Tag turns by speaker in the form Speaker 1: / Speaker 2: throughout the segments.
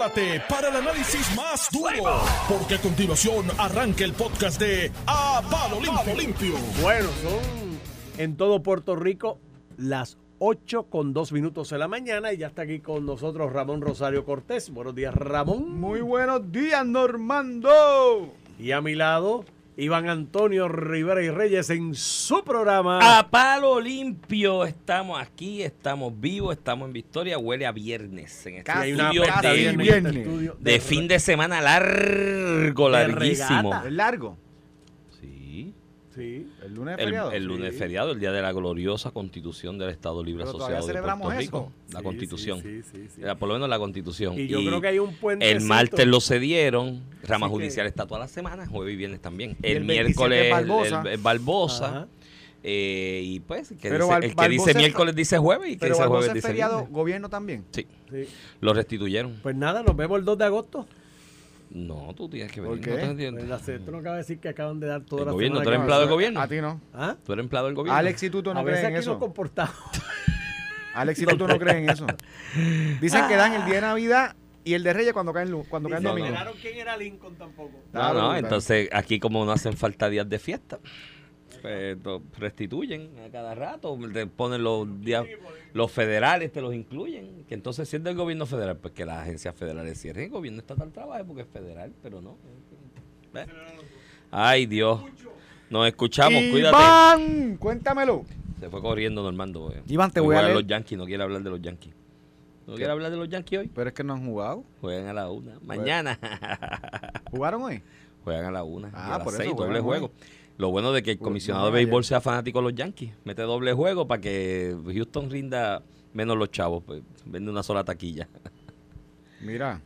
Speaker 1: prepárate para el análisis más duro, porque a continuación arranca el podcast de A Palo Limpio. Limpio.
Speaker 2: Bueno, son en todo Puerto Rico las 8 con 2 minutos de la mañana y ya está aquí con nosotros Ramón Rosario Cortés. Buenos días, Ramón.
Speaker 3: Muy buenos días, Normando.
Speaker 2: Y a mi lado, Iván Antonio Rivera y Reyes en su programa.
Speaker 4: A palo limpio, estamos aquí, estamos vivos, estamos en Victoria, huele a viernes en este
Speaker 2: hay una
Speaker 4: de,
Speaker 2: viernes
Speaker 4: de fin de semana largo, larguísimo.
Speaker 2: regata.
Speaker 3: ¿Es largo?
Speaker 4: Sí.
Speaker 3: ¿El lunes es
Speaker 4: El,
Speaker 3: feriado?
Speaker 4: el lunes
Speaker 2: Sí.
Speaker 4: feriado, el día de la gloriosa constitución del Estado Libre
Speaker 3: Pero
Speaker 4: Asociado de Puerto
Speaker 3: eso.
Speaker 4: Rico. La
Speaker 2: Sí,
Speaker 4: constitución.
Speaker 2: sí.
Speaker 4: Eh, Por lo menos la constitución.
Speaker 2: Y yo creo que hay un puente.
Speaker 4: El martes lo cedieron, rama
Speaker 2: Así que-
Speaker 4: judicial está toda la semana, jueves y viernes también. El,
Speaker 3: el 27
Speaker 4: miércoles
Speaker 3: Barbosa.
Speaker 4: el- el Barbosa. Eh, y pues, que
Speaker 3: Pero
Speaker 4: dice-
Speaker 3: Bar-
Speaker 4: el que dice
Speaker 3: es-
Speaker 4: miércoles dice jueves y que
Speaker 3: Pero
Speaker 4: dice jueves
Speaker 3: es
Speaker 4: dice
Speaker 3: feriado, gobierno también.
Speaker 4: Sí,
Speaker 2: Sí.
Speaker 4: lo restituyeron.
Speaker 2: Pues nada, nos vemos el 2 de agosto.
Speaker 4: No, tú tienes que
Speaker 3: ¿Por
Speaker 4: venir.
Speaker 3: qué?
Speaker 4: no te
Speaker 2: Pues
Speaker 4: entiendes.
Speaker 2: la C- tú no acabas de decir que acaban de dar toda
Speaker 4: El
Speaker 2: la
Speaker 4: gobierno,
Speaker 2: semana
Speaker 4: tú eres empleado del gobierno.
Speaker 3: A ti no.
Speaker 2: ¿Ah?
Speaker 4: Tú eres empleado del gobierno.
Speaker 3: Alex y tú, tú no
Speaker 2: a
Speaker 3: crees
Speaker 2: veces
Speaker 3: en
Speaker 2: aquí
Speaker 3: eso.
Speaker 2: nos comportamos.
Speaker 3: Alex y tú, tú no crees en eso. Dicen que dan el día de Navidad y el de Reyes cuando caen lu- cuando caen domingo.
Speaker 2: enteraron quién era Lincoln tampoco.
Speaker 4: No, no, entonces aquí como no hacen falta días de fiesta, restituyen a cada rato, te ponen los días, los federales te los incluyen, que entonces si es del gobierno federal, pues que las agencias federales cierren, el gobierno estatal trabaje porque es federal, pero no. ¿Ves? Ay Dios, nos escuchamos, cuídate.
Speaker 3: Iván, cuéntamelo.
Speaker 4: Se fue corriendo Normando. eh.
Speaker 3: Iván, te voy a leer.
Speaker 4: los Yankees, no quiere hablar de los Yankees. ¿No quiere hablar de los Yankees hoy?
Speaker 3: Pero es que no han jugado.
Speaker 4: Juegan a la una. Mañana.
Speaker 3: ¿Jugaron hoy?
Speaker 4: Juegan a la una. y
Speaker 3: Ah,
Speaker 4: a las
Speaker 3: por eso
Speaker 4: seis,
Speaker 3: juegan
Speaker 4: doble
Speaker 3: hoy.
Speaker 4: Lo bueno de que el comisionado de béisbol sea fanático de los Yankees. Mete doble juego para que Houston rinda menos los chavos. Pues, vende una sola taquilla.
Speaker 3: Mira,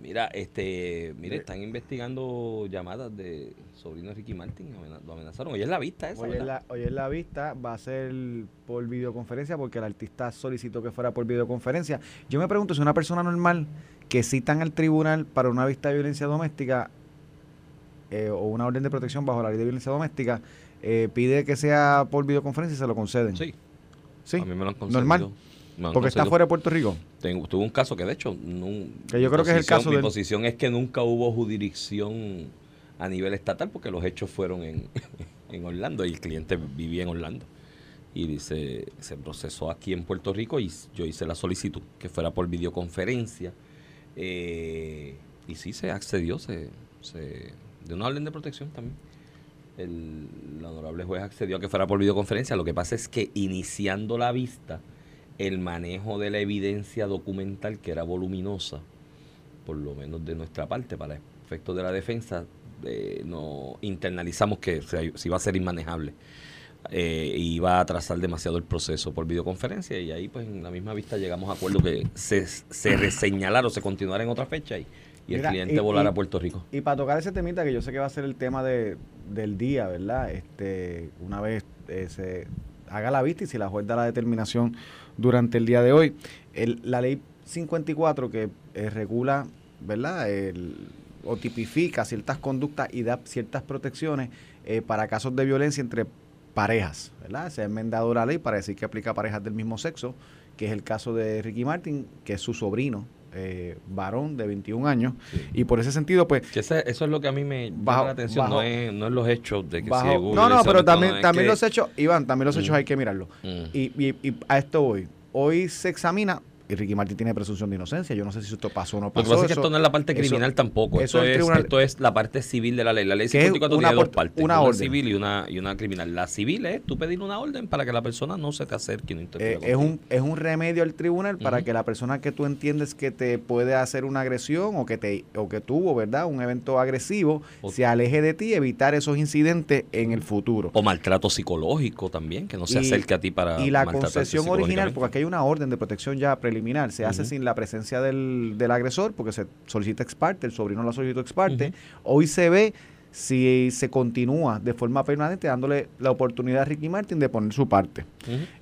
Speaker 4: Mira, este, mire, están investigando llamadas de sobrino Ricky Martin. Lo amenazaron. Hoy es la vista esa,
Speaker 3: hoy
Speaker 4: ¿verdad?
Speaker 3: la, hoy en la vista va a ser por videoconferencia porque el artista solicitó que fuera por videoconferencia. Yo me pregunto si una persona normal que citan al tribunal para una vista de violencia doméstica eh, o una orden de protección bajo la ley de violencia doméstica eh, pide que sea por videoconferencia y se lo conceden.
Speaker 4: Sí,
Speaker 3: Sí,
Speaker 4: a mí me lo han concedido.
Speaker 3: normal. Porque está fuera de Puerto Rico.
Speaker 4: Tengo, tuve un caso que de hecho nun-
Speaker 3: Que yo creo que es el caso
Speaker 4: mi
Speaker 3: del-
Speaker 4: posición es que nunca hubo jurisdicción a nivel estatal porque los hechos fueron en, en Orlando y el cliente vivía en Orlando y se, se procesó aquí en Puerto Rico y yo hice la solicitud que fuera por videoconferencia eh, y sí se accedió se, se de una orden de protección también el, honorable juez accedió a que fuera por videoconferencia lo que pasa es que iniciando la vista el manejo de la evidencia documental que era voluminosa, por lo menos de nuestra parte, para efectos de la defensa, eh, no internalizamos que se, se iba a ser inmanejable. Eh, iba a atrasar demasiado el proceso por videoconferencia y ahí pues en la misma vista llegamos a acuerdo que se, se reseñalara o se continuara en otra fecha y, y el cliente
Speaker 3: y- y-
Speaker 4: a Puerto Rico.
Speaker 3: Y para tocar ese temita, que yo sé que va a ser el tema de, del día, ¿verdad? Este, una vez eh, se haga la vista y si la juez da la determinación durante el día de hoy. El- la ley 54 que eh, regula, ¿verdad? El, o tipifica ciertas conductas y da ciertas protecciones eh, para casos de violencia entre parejas, ¿verdad? Se ha enmendado la ley para decir que aplica a parejas del mismo sexo, que es el caso de Ricky Martin, que es su sobrino, eh, varón de 21 años, y por ese sentido, pues,
Speaker 4: Que ese- eso es lo que a mí me llama
Speaker 3: Bajo-
Speaker 4: la atención, no, es, no es los hechos de que
Speaker 3: bajo-
Speaker 4: si
Speaker 3: no, no, pero también,
Speaker 4: no,
Speaker 3: también
Speaker 4: que-
Speaker 3: los hechos, Iván, también los hechos
Speaker 4: Mm.
Speaker 3: hay que mirarlos.
Speaker 4: Mm.
Speaker 3: Y, y, y a esto voy. Hoy se examina, y Ricky Martin tiene presunción de inocencia. Yo no sé si esto pasó o no
Speaker 4: Lo que
Speaker 3: pasó.
Speaker 4: pasa es que esto no es la parte
Speaker 3: eso-
Speaker 4: criminal tampoco.
Speaker 3: eso
Speaker 4: Esto es,
Speaker 3: tribunal-
Speaker 4: esto es la parte civil de la ley. La ley
Speaker 3: Que es
Speaker 4: 54
Speaker 3: una
Speaker 4: tiene dos partes.
Speaker 3: una
Speaker 4: Una,
Speaker 3: orden.
Speaker 4: civil y una, y una criminal. La civil es tú pedir una orden para que la persona no se te acerque no
Speaker 3: Eh, es, un, es un remedio al tribunal para que la persona que tú entiendes que te puede hacer una agresión o que te o que tuvo, ¿verdad? Un evento agresivo,
Speaker 4: O-
Speaker 3: se aleje de ti, evitar esos incidentes en el futuro.
Speaker 4: O maltrato psicológico también, que no se
Speaker 3: Y-
Speaker 4: acerque a ti para
Speaker 3: y la concesión original, porque aquí hay una orden de protección ya preliminar, se hace sin la presencia del, del agresor, porque se solicita ex parte, el sobrino la solicitó ex parte. Hoy se ve si se continúa de forma permanente dándole la oportunidad a Ricky Martin de poner su parte.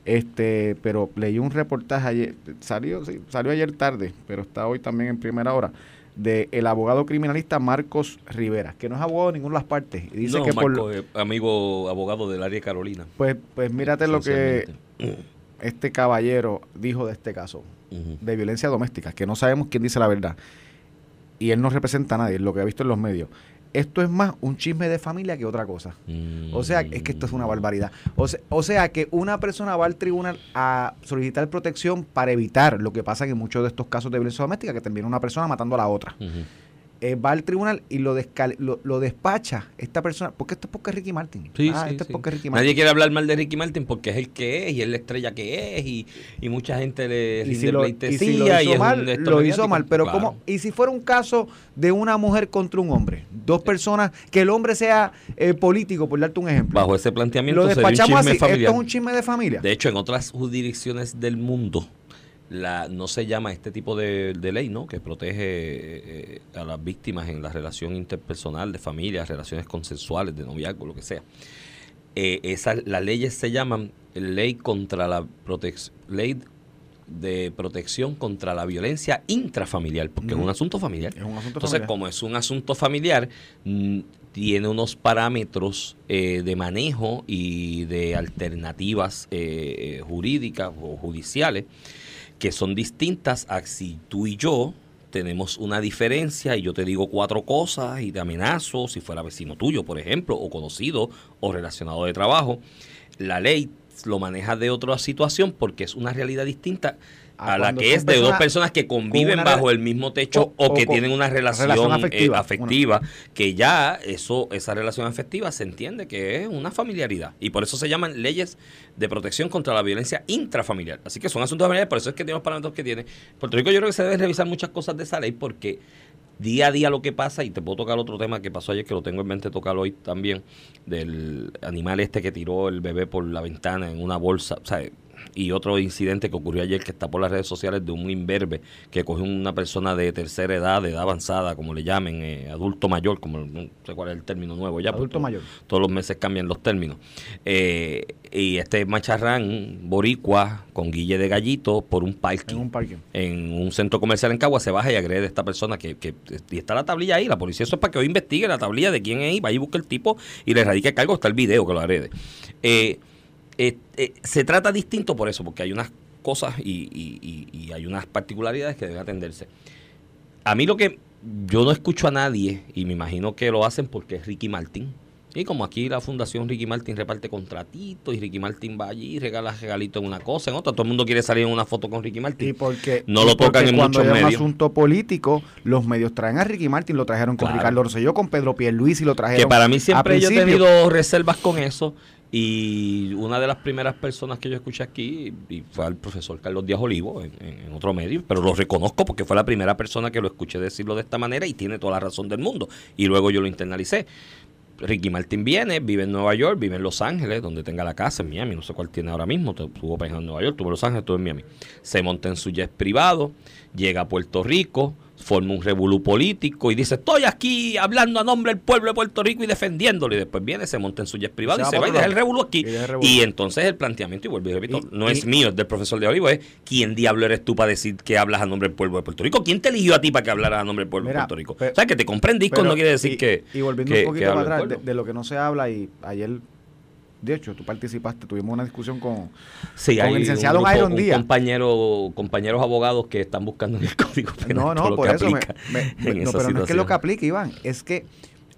Speaker 3: Este, pero leí un reportaje ayer, salió, sí, salió ayer tarde, pero está hoy también en primera hora, de el abogado criminalista Marcos Rivera, que no es abogado de ninguna de las partes. Y dice
Speaker 4: No,
Speaker 3: que por
Speaker 4: eh, amigo abogado del área de Carolina.
Speaker 3: pues, pues mírate lo que este caballero dijo de este caso De violencia doméstica, que no sabemos quién dice la verdad. y él no representa a nadie, lo que ha visto en los medios. Esto es más un chisme de familia que otra cosa.
Speaker 4: Mm.
Speaker 3: O sea, es que esto es una barbaridad. O sea, o sea, que una persona va al tribunal a solicitar protección para evitar lo que pasa en muchos de estos casos de violencia doméstica, que termina una persona matando a la otra. Eh, va al tribunal y lo, descal- lo, lo despacha esta persona. Porque esto es porque es Ricky Martin.
Speaker 4: Sí,
Speaker 3: ah,
Speaker 4: sí,
Speaker 3: esto
Speaker 4: sí.
Speaker 3: es porque Ricky Martin.
Speaker 4: Nadie quiere hablar mal de Ricky Martin porque es el que es y es la estrella que es y, y mucha gente le
Speaker 3: y
Speaker 4: rinde
Speaker 3: si, lo, y
Speaker 4: pleitesía
Speaker 3: si lo
Speaker 4: y
Speaker 3: hizo mal, lo hizo. Pero
Speaker 4: Claro.
Speaker 3: ¿cómo? Y si fuera un caso de una mujer contra un hombre, dos personas, que el hombre sea eh, político, por darte un ejemplo.
Speaker 4: Bajo ese planteamiento
Speaker 3: lo
Speaker 4: sería un
Speaker 3: despachamos
Speaker 4: chisme
Speaker 3: así.
Speaker 4: familiar.
Speaker 3: Esto es un chisme de familia.
Speaker 4: De hecho, en otras jurisdicciones del mundo, la, no se llama este tipo de, de ley, ¿no? Que protege eh, a las víctimas en la relación interpersonal, de familia, relaciones consensuales, de noviazgo, lo que sea. Eh, esa- las leyes se llaman ley contra la ley de protección contra la violencia intrafamiliar, porque es un asunto familiar.
Speaker 3: Es un asunto
Speaker 4: Entonces,
Speaker 3: familiar.
Speaker 4: como es un asunto familiar, mm, tiene unos parámetros eh, de manejo y de alternativas eh, eh, jurídicas o judiciales que son distintas a si tú y yo tenemos una diferencia y yo te digo cuatro cosas y te amenazo, si fuera vecino tuyo, por ejemplo, o conocido o relacionado de trabajo, la ley lo maneja de otra situación porque es una realidad distinta
Speaker 3: A
Speaker 4: a la que es de dos
Speaker 3: personas
Speaker 4: que conviven bajo el mismo techo
Speaker 3: o-
Speaker 4: o, que tienen una relación,
Speaker 3: relación
Speaker 4: eh,
Speaker 3: afectiva,
Speaker 4: que ya eso esa relación afectiva se entiende que es una familiaridad y por eso se llaman leyes de protección contra la violencia intrafamiliar. Así que son asuntos familiares, por eso es que tiene los parámetros que tiene. Puerto Rico yo creo que se deben revisar muchas cosas de esa ley porque día a día lo que pasa, y te puedo tocar otro tema que pasó ayer, que lo tengo en mente tocarlo hoy también, del animal este que tiró el bebé por la ventana en una bolsa, o sea, y otro incidente que ocurrió ayer que está por las redes sociales de un imberbe que cogió una persona de tercera edad, de edad avanzada, como le llamen, eh, adulto mayor, como no sé cuál es el término nuevo ya.
Speaker 3: Adulto
Speaker 4: porque
Speaker 3: mayor.
Speaker 4: Todos los meses cambian los términos. Eh, y este macharrán boricua con guille de gallito por un parking
Speaker 3: En un parque.
Speaker 4: en un centro comercial en Cagua se baja y agrede a esta persona que, que y está la tablilla ahí, la policía eso es para que hoy investigue la tablilla de quién es y vaya y busque el tipo y le radique cargo, está el video que lo agrede. Eh, eh, eh, se trata distinto por eso, porque hay unas cosas y, y- hay unas particularidades que deben atenderse. A mí lo que yo no escucho a nadie, y me imagino que lo hacen porque es Ricky Martin. Y como aquí la Fundación Ricky Martin reparte contratitos y Ricky Martin va allí y regala regalitos en una cosa, en otra, todo el mundo quiere salir en una foto con Ricky Martin.
Speaker 3: Y porque,
Speaker 4: No lo tocan
Speaker 3: porque
Speaker 4: en
Speaker 3: cuando
Speaker 4: muchos
Speaker 3: hay un asunto político, los medios traen a Ricky Martin, lo trajeron con
Speaker 4: Claro.
Speaker 3: Ricardo Rosselló, con Pedro Pierluisi, lo trajeron.
Speaker 4: Que para mí siempre yo he tenido reservas con eso. Y una de las primeras personas que yo escuché aquí y fue al profesor Carlos Díaz Olivo en, otro medio, pero lo reconozco porque fue la primera persona que lo escuché decirlo de esta manera y tiene toda la razón del mundo. Y luego yo lo internalicé. Ricky Martin viene, vive en Nueva York, vive en Los Ángeles, donde tenga la casa, en Miami, no sé cuál tiene ahora mismo, estuvo pensando en Nueva York, estuvo Los Ángeles, estuvo en Miami. Se monta en su jet privado, llega a Puerto Rico, forma un revolú político y dice, estoy aquí hablando a nombre del pueblo de Puerto Rico y defendiéndolo. Y después viene, se monta en su jet privado y se va y deja el revolú aquí.
Speaker 3: Y el
Speaker 4: entonces el planteamiento, y vuelvo y repito,
Speaker 3: Y-
Speaker 4: no es mío, es del profesor de Olivo, es ¿quién diablo eres tú para decir que hablas a nombre del pueblo de Puerto Rico? ¿Quién te eligió a ti para que hablaras a nombre del pueblo
Speaker 3: Mira,
Speaker 4: de Puerto Rico? o sea, que te compren discos
Speaker 3: Pero-
Speaker 4: no quiere decir
Speaker 3: y-
Speaker 4: que...
Speaker 3: Y volviendo
Speaker 4: que-
Speaker 3: un poquito para atrás, de lo que no se habla, y ayer, de hecho, tú participaste, tuvimos una discusión con.
Speaker 4: Sí,
Speaker 3: con el licenciado
Speaker 4: un
Speaker 3: Iron
Speaker 4: un
Speaker 3: Díaz.
Speaker 4: compañero, compañeros abogados que están buscando en el Código Penal
Speaker 3: No, no, por eso. me- me- no, pero no es que lo que aplique, Iván, es que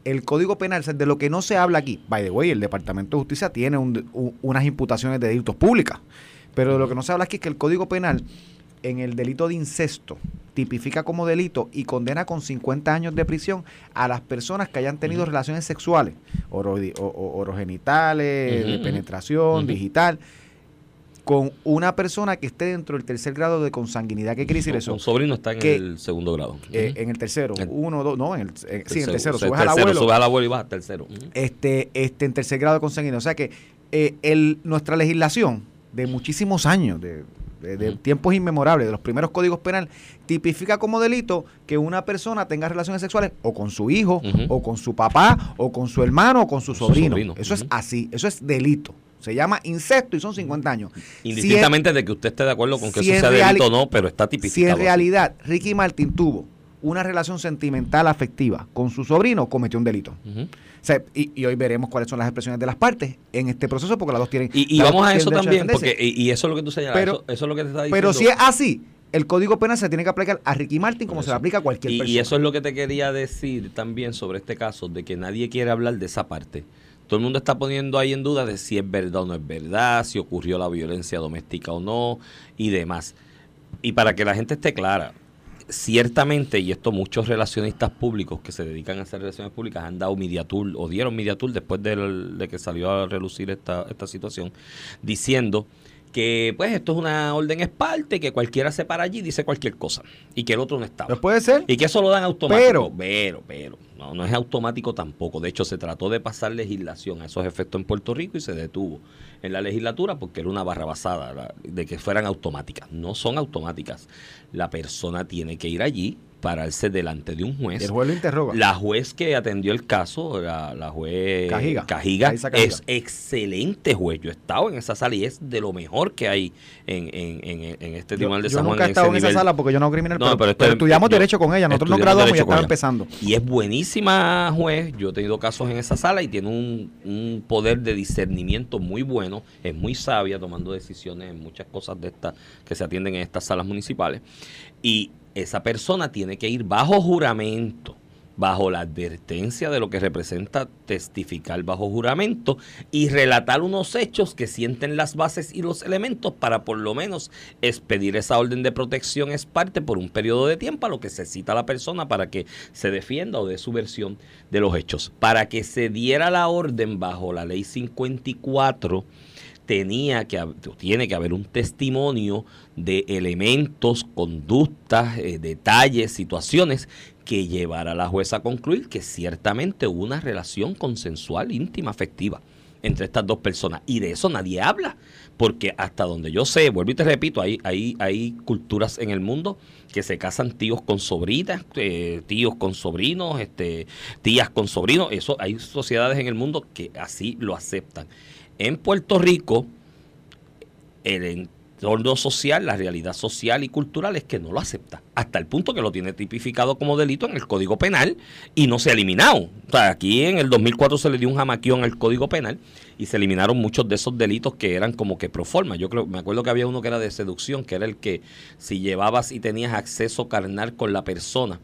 Speaker 3: el Código Penal, de lo que no se habla aquí, by the way, el Departamento de Justicia tiene un- unas imputaciones de delitos públicas, pero de lo que no se habla aquí es que el Código Penal, en el delito de incesto, tipifica como delito y condena con 50 años de prisión a las personas que hayan tenido relaciones sexuales, oro, o- o- orogenitales, de
Speaker 4: ujú.
Speaker 3: penetración, digital, con una persona que esté dentro del tercer grado de consanguinidad. ¿Qué quiere decir eso?
Speaker 4: Un sobrino está en
Speaker 3: Que-
Speaker 4: el segundo grado.
Speaker 3: Eh, en el tercero,
Speaker 4: El-
Speaker 3: uno, dos, no, en el, en- sí, en el tercero,
Speaker 4: o sea,
Speaker 3: subes al
Speaker 4: tercero,
Speaker 3: abuelo,
Speaker 4: subes al abuelo y vas al tercero.
Speaker 3: Este, este, en tercer grado de consanguíneo. O sea que eh, el, nuestra legislación de muchísimos años, de, de- de tiempos inmemorables, de los primeros códigos penales, tipifica como delito que una persona tenga relaciones sexuales o con su hijo, o con su papá, o con su hermano, o con su sobrino. Eso es así, eso es delito. Se llama incesto y son 50 años. Si en-
Speaker 4: Indistintamente de que usted esté de acuerdo con que
Speaker 3: si
Speaker 4: eso
Speaker 3: en
Speaker 4: sea delito o no, pero está
Speaker 3: Si
Speaker 4: tipificado.
Speaker 3: en
Speaker 4: así.
Speaker 3: realidad Ricky Martin tuvo una relación sentimental afectiva con su sobrino, cometió un delito.
Speaker 4: Ujú.
Speaker 3: O sea, y, y hoy veremos cuáles son las expresiones de las partes en este proceso, porque las dos tienen.
Speaker 4: Y, y vamos a eso también, porque y, y eso es lo que tú señalas,
Speaker 3: Pero-
Speaker 4: eso, eso es lo que te está diciendo.
Speaker 3: Pero si es así, el Código Penal se tiene que aplicar a Ricky Martin como se le aplica a cualquier
Speaker 4: Y,
Speaker 3: persona.
Speaker 4: y eso es lo que te quería decir también sobre este caso, de que nadie quiere hablar de esa parte. Todo el mundo está poniendo ahí en duda de si es verdad o no es verdad, si ocurrió la violencia doméstica o no y demás. Y para que la gente esté clara, ciertamente, y esto muchos relacionistas públicos que se dedican a hacer relaciones públicas han dado mediatur o dieron mediatur después del- de que salió a relucir esta, esta situación, diciendo que pues esto es una orden esparte, que cualquiera se para allí y dice cualquier cosa y que el otro no estaba.
Speaker 3: Puede ser.
Speaker 4: Y que eso lo dan automático.
Speaker 3: Pero-
Speaker 4: pero, pero, no, no es automático tampoco. De hecho, se trató de pasar legislación a esos efectos en Puerto Rico y se detuvo en la legislatura porque era una barra basada la- de que fueran automáticas. No son automáticas. La persona tiene que ir allí, pararse delante de un juez.
Speaker 3: El juez lo interroga.
Speaker 4: La juez que atendió el caso, la, la juez
Speaker 3: Cajiga.
Speaker 4: Cajiga,
Speaker 3: Cajiza Cajiga.
Speaker 4: es excelente juez. Yo he estado en esa sala y es de lo mejor que hay en, en, en, en este
Speaker 3: Yo,
Speaker 4: Tribunal de
Speaker 3: yo
Speaker 4: San Juan.
Speaker 3: nunca he estado en esa
Speaker 4: nivel.
Speaker 3: sala porque yo no criminal,
Speaker 4: No,
Speaker 3: pero,
Speaker 4: pero
Speaker 3: pero estudiamos
Speaker 4: yo-
Speaker 3: derecho con ella. Nosotros nos
Speaker 4: estudiamos
Speaker 3: graduamos y
Speaker 4: ella.
Speaker 3: empezando.
Speaker 4: Y es juez. Yo he tenido casos en esa sala y tiene un, un poder de discernimiento muy bueno. Es muy sabia tomando decisiones en muchas cosas de estas que se atienden en estas salas municipales. Y esa persona tiene que ir bajo juramento, bajo la advertencia de lo que representa testificar bajo juramento y relatar unos hechos que sienten las bases y los elementos para por lo menos expedir esa orden de protección es parte por un periodo de tiempo a lo que se cita la persona para que se defienda o dé su versión de los hechos. Para que se diera la orden bajo la ley 54 tenía que tiene que haber un testimonio de elementos, conductas, eh, detalles, situaciones que llevara a la jueza a concluir que ciertamente hubo una relación consensual, íntima, afectiva entre estas dos personas. Y de eso nadie habla, porque hasta donde yo sé, vuelvo y te repito, hay, hay, hay culturas en el mundo que se casan tíos con sobrinas, eh, tíos con sobrinos, este, tías con sobrinos. Eso, hay sociedades en el mundo que así lo aceptan. En Puerto Rico, el entorno social, la realidad social y cultural es que no lo acepta, hasta el punto que lo tiene tipificado como delito en el Código Penal y no se ha eliminado. O sea, aquí en el 2004 se le dio un jamaquión al Código Penal y se eliminaron muchos de esos delitos que eran como que pro forma. Yo creo, me acuerdo que había uno que era de seducción, que era el que si llevabas y tenías acceso carnal con la persona,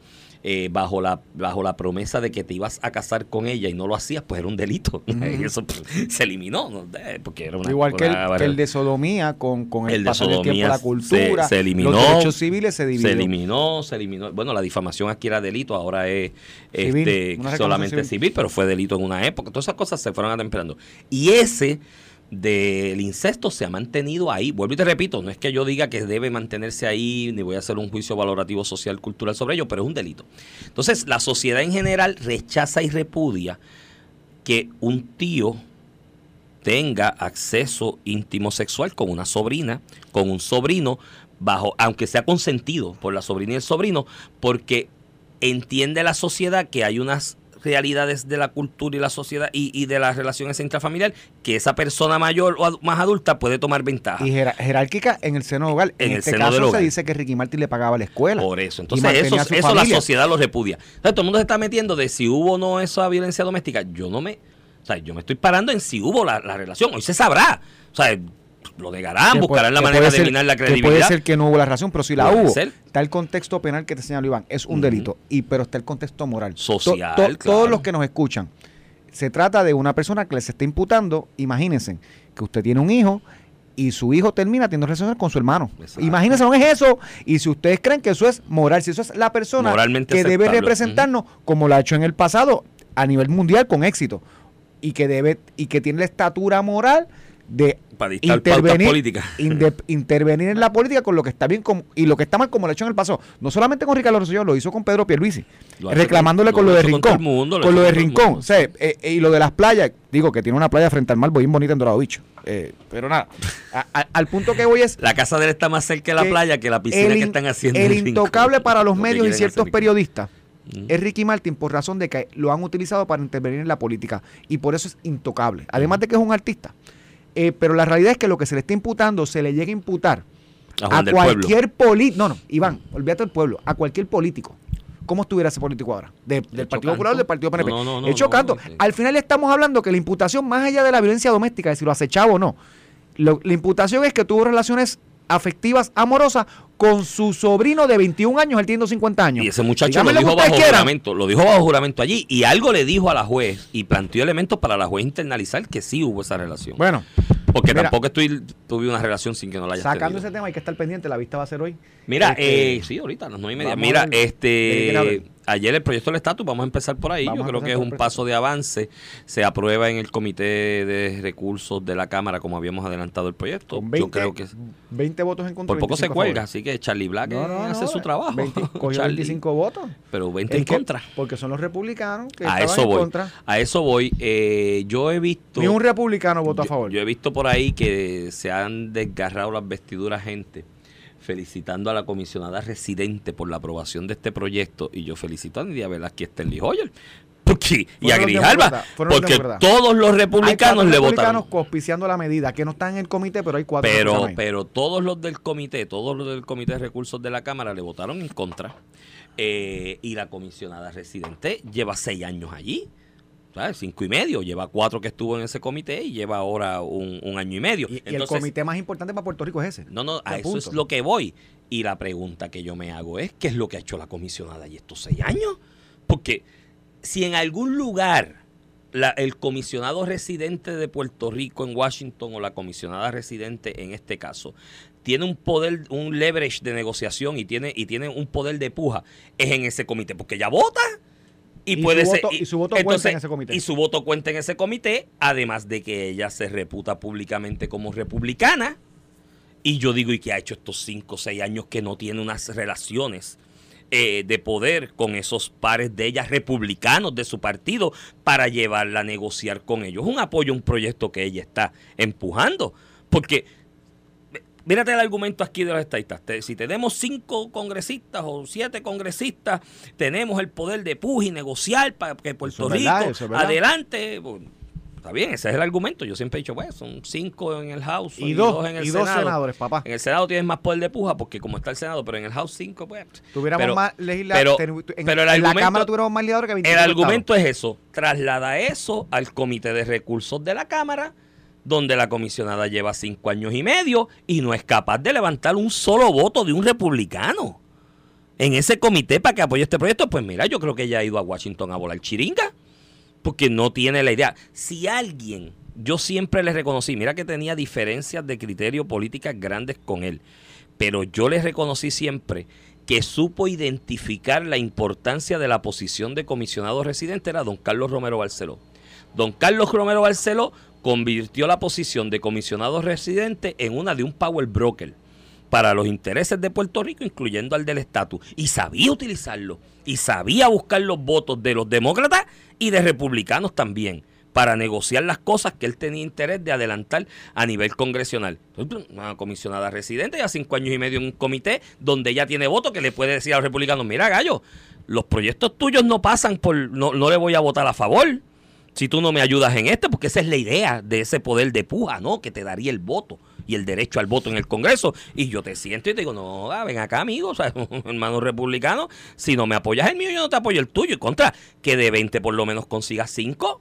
Speaker 4: eh, bajo la bajo la promesa de que te ibas a casar con ella y no lo hacías, pues era un delito. Y eso pues, se eliminó, ¿no? Eh, porque era una
Speaker 3: Igual que el,
Speaker 4: una-
Speaker 3: que el de sodomía con, con el,
Speaker 4: El de
Speaker 3: paso del tiempo, la cultura,
Speaker 4: se eliminó.
Speaker 3: los derechos civiles se dividió.
Speaker 4: Se eliminó, se eliminó. Bueno, la difamación aquí era delito, ahora es
Speaker 3: Civil,
Speaker 4: este, solamente
Speaker 3: civil.
Speaker 4: civil. pero fue delito en una época. Todas esas cosas se fueron atemperando. Y ese del incesto se ha mantenido ahí. Vuelvo y te repito, no es que yo diga que debe mantenerse ahí, ni voy a hacer un juicio valorativo social, cultural sobre ello, pero es un delito. Entonces, la sociedad en general rechaza y repudia que un tío tenga acceso íntimo sexual con una sobrina, con un sobrino, bajo, aunque sea consentido por la sobrina y el sobrino, porque entiende la sociedad que hay unas realidades de la cultura y la sociedad y, y de las relaciones intrafamiliar que esa persona mayor o más adulta puede tomar ventaja.
Speaker 3: Y jerárquica en el seno hogar. En,
Speaker 4: En el
Speaker 3: este
Speaker 4: seno
Speaker 3: caso
Speaker 4: del
Speaker 3: se
Speaker 4: hogar.
Speaker 3: dice que Ricky Martin le pagaba la escuela.
Speaker 4: Por eso. Entonces, eso, la sociedad lo repudia. Entonces, todo el mundo se está metiendo de si hubo o no esa violencia doméstica. Yo no me. O sea, yo me estoy parando en si hubo la, la relación. Hoy se sabrá. O sea, lo negarán, buscarán la manera de eliminar la
Speaker 3: que puede
Speaker 4: credibilidad.
Speaker 3: ser que no hubo la razón, pero si la
Speaker 4: Puede
Speaker 3: hubo,
Speaker 4: ser.
Speaker 3: está el contexto penal que te señaló Iván, es un delito, y pero está el contexto moral.
Speaker 4: Social,
Speaker 3: to-
Speaker 4: claro.
Speaker 3: Todos los que nos escuchan, se trata de una persona que les está imputando, imagínense, que usted tiene un hijo y su hijo termina teniendo relaciones con su hermano.
Speaker 4: Exacto.
Speaker 3: Imagínense, no es eso. Y si ustedes creen que eso es moral, si eso es la persona
Speaker 4: Moralmente
Speaker 3: que debe representarnos, como lo ha hecho en el pasado, a nivel mundial con éxito, y que debe, y que tiene la estatura moral de
Speaker 4: Para
Speaker 3: intervenir,
Speaker 4: políticas.
Speaker 3: intervenir en la política con lo que está bien como- y lo que está mal como lo ha hecho en el pasado. No solamente con Ricardo Rosselló, lo hizo con Pedro Pierluisi,
Speaker 4: Lo
Speaker 3: reclamándole
Speaker 4: con- lo
Speaker 3: de Rincón.
Speaker 4: mundo, lo
Speaker 3: con lo de Rincón.
Speaker 4: mundo.
Speaker 3: O sea, eh, eh, y lo de las playas, digo que tiene una playa frente al mar bien bonita en Dorado Bicho. Eh, pero nada, a- a- al punto que voy es
Speaker 4: La casa de él está más cerca de la playa que la piscina que están haciendo.
Speaker 3: el
Speaker 4: Rincón.
Speaker 3: intocable para los
Speaker 4: Lo
Speaker 3: medios y ciertos periodistas es Ricky Martin por razón de que lo han utilizado para intervenir en la política y por eso es intocable. Además de que es un artista. Eh, pero la realidad es que lo que se le está imputando se le llega a imputar
Speaker 4: A
Speaker 3: cualquier político. No, no, Iván, olvídate del pueblo, a cualquier político. ¿Cómo estuviera ese político ahora? De- del
Speaker 4: Hecho
Speaker 3: Partido Popular o del Partido PNP.
Speaker 4: No, no, no,
Speaker 3: Hecho canto. Al final estamos hablando que la imputación, más allá de la violencia doméstica, de si lo acechaba o no, lo- la imputación es que tuvo relaciones afectivas amorosas con su sobrino de 21 años, él tiene 50 años.
Speaker 4: Y ese muchacho lo dijo bajo juramento, lo dijo bajo juramento allí y algo le dijo a la juez y planteó elementos para la juez internalizar que sí hubo esa relación.
Speaker 3: Bueno,
Speaker 4: Porque
Speaker 3: mira,
Speaker 4: tampoco estoy, tuve una relación sin que no la haya
Speaker 3: sacando ese tema hay que estar pendiente, la vista va a ser hoy.
Speaker 4: Mira,
Speaker 3: Este,
Speaker 4: eh, sí, ahorita a las nueve y media. Mira, este, ayer el proyecto del estatus, vamos a empezar por ahí.
Speaker 3: Vamos
Speaker 4: Yo creo que es un paso de avance. Se aprueba en el comité de recursos de la Cámara, como habíamos adelantado el proyecto.
Speaker 3: con
Speaker 4: Yo
Speaker 3: 20,
Speaker 4: creo que
Speaker 3: 20 votos en contra.
Speaker 4: por poco se
Speaker 3: 25 a favor.
Speaker 4: cuelga, así que Charlie Black
Speaker 3: No, no,
Speaker 4: hace
Speaker 3: no,
Speaker 4: su trabajo.
Speaker 3: 20 cogió
Speaker 4: Charlie,
Speaker 3: 25 votos.
Speaker 4: pero 20
Speaker 3: Es
Speaker 4: en
Speaker 3: que-
Speaker 4: contra.
Speaker 3: Porque son los republicanos que
Speaker 4: A
Speaker 3: estaban
Speaker 4: eso
Speaker 3: en
Speaker 4: voy.
Speaker 3: contra.
Speaker 4: A eso voy. Eh, yo he visto.
Speaker 3: Ni un republicano votó a favor.
Speaker 4: Yo, he visto por ahí que se han desgarrado las vestiduras gente felicitando a la comisionada residente por la aprobación de este proyecto y yo felicito a Nidia Velázquez Stanley Hoyer porque, y a
Speaker 3: los
Speaker 4: porque todos los republicanos le
Speaker 3: republicanos
Speaker 4: votaron
Speaker 3: auspiciando la medida, que no están en el comité, pero hay cuatro
Speaker 4: pero pero todos los del comité todos los del comité de recursos de la cámara le votaron en contra Eh, y la comisionada residente lleva seis años allí ¿sabes? cinco y medio lleva cuatro que estuvo en ese comité y lleva ahora un, un año y medio
Speaker 3: Y, y el comité más importante para Puerto Rico es ese.
Speaker 4: no, no, a eso
Speaker 3: punto.
Speaker 4: es lo que voy. Y la pregunta que yo me hago es, ¿qué es lo que ha hecho la comisionada allí estos seis años? Porque si en algún lugar la- el comisionado residente de Puerto Rico en Washington o la comisionada residente en este caso tiene un poder, un leverage de negociación y tiene, y tiene un poder de puja, es en ese comité, porque ella vota. Y,
Speaker 3: Y
Speaker 4: puede
Speaker 3: su
Speaker 4: ser.
Speaker 3: voto- y su voto cuenta en ese comité.
Speaker 4: Y su voto cuenta en ese comité, además de que ella se reputa públicamente como republicana. Y yo digo, ¿y qué ha hecho estos cinco o seis años que no tiene unas relaciones eh, de poder con esos pares de ella republicanos de su partido para llevarla a negociar con ellos? Un apoyo a un proyecto que ella está empujando. Porque, mírate el argumento aquí de los estadistas. Si tenemos cinco congresistas o siete congresistas, tenemos el poder de puja y negociar para que Puerto
Speaker 3: Eso
Speaker 4: Rico
Speaker 3: verdad.
Speaker 4: adelante. Bueno, Está bien, ese es el argumento. Yo siempre he dicho, pues, son cinco en el House
Speaker 3: Y dos,
Speaker 4: en el
Speaker 3: y dos
Speaker 4: Senado.
Speaker 3: senadores, papá.
Speaker 4: En el Senado tienes más poder de puja porque como está el Senado, pero en el House 5, pues...
Speaker 3: Tuviéramos
Speaker 4: pero-
Speaker 3: más legisladores.
Speaker 4: pero-
Speaker 3: en,
Speaker 4: pero el
Speaker 3: en la Cámara tuviéramos más legisladores que 25
Speaker 4: El argumento es eso, traslada eso al Comité de Recursos de la Cámara, donde la comisionada lleva cinco años y medio y no es capaz de levantar un solo voto de un republicano en ese comité para que apoye este proyecto. Pues mira, yo creo que ella ha ido a Washington a volar chiringa, porque no tiene la idea. Si alguien, yo siempre le reconocí, mira que tenía diferencias de criterio políticas grandes con él, pero yo le reconocí siempre que supo identificar la importancia de la posición de comisionado residente era don Carlos Romero Barceló. Don Carlos Romero Barceló convirtió la posición de comisionado residente en una de un power broker para los intereses de Puerto Rico, incluyendo al del estatus. Y sabía utilizarlo. Y sabía buscar los votos de los demócratas y de republicanos también para negociar las cosas que él tenía interés de adelantar a nivel congresional. Entonces, Una comisionada residente, ya cinco años y medio en un comité donde ella tiene voto que le puede decir a los republicanos, mira gallo, los proyectos tuyos no pasan por, no, no le voy a votar a favor si tú no me ayudas en este, porque esa es la idea de ese poder de puja, ¿no? Que te daría el voto y el derecho al voto en el Congreso. Y yo te siento y te digo, no, ven acá, amigo, o sea, hermano republicano, si no me apoyas el mío, yo no te apoyo el tuyo. Y contra, que de 20 por lo menos consigas 5,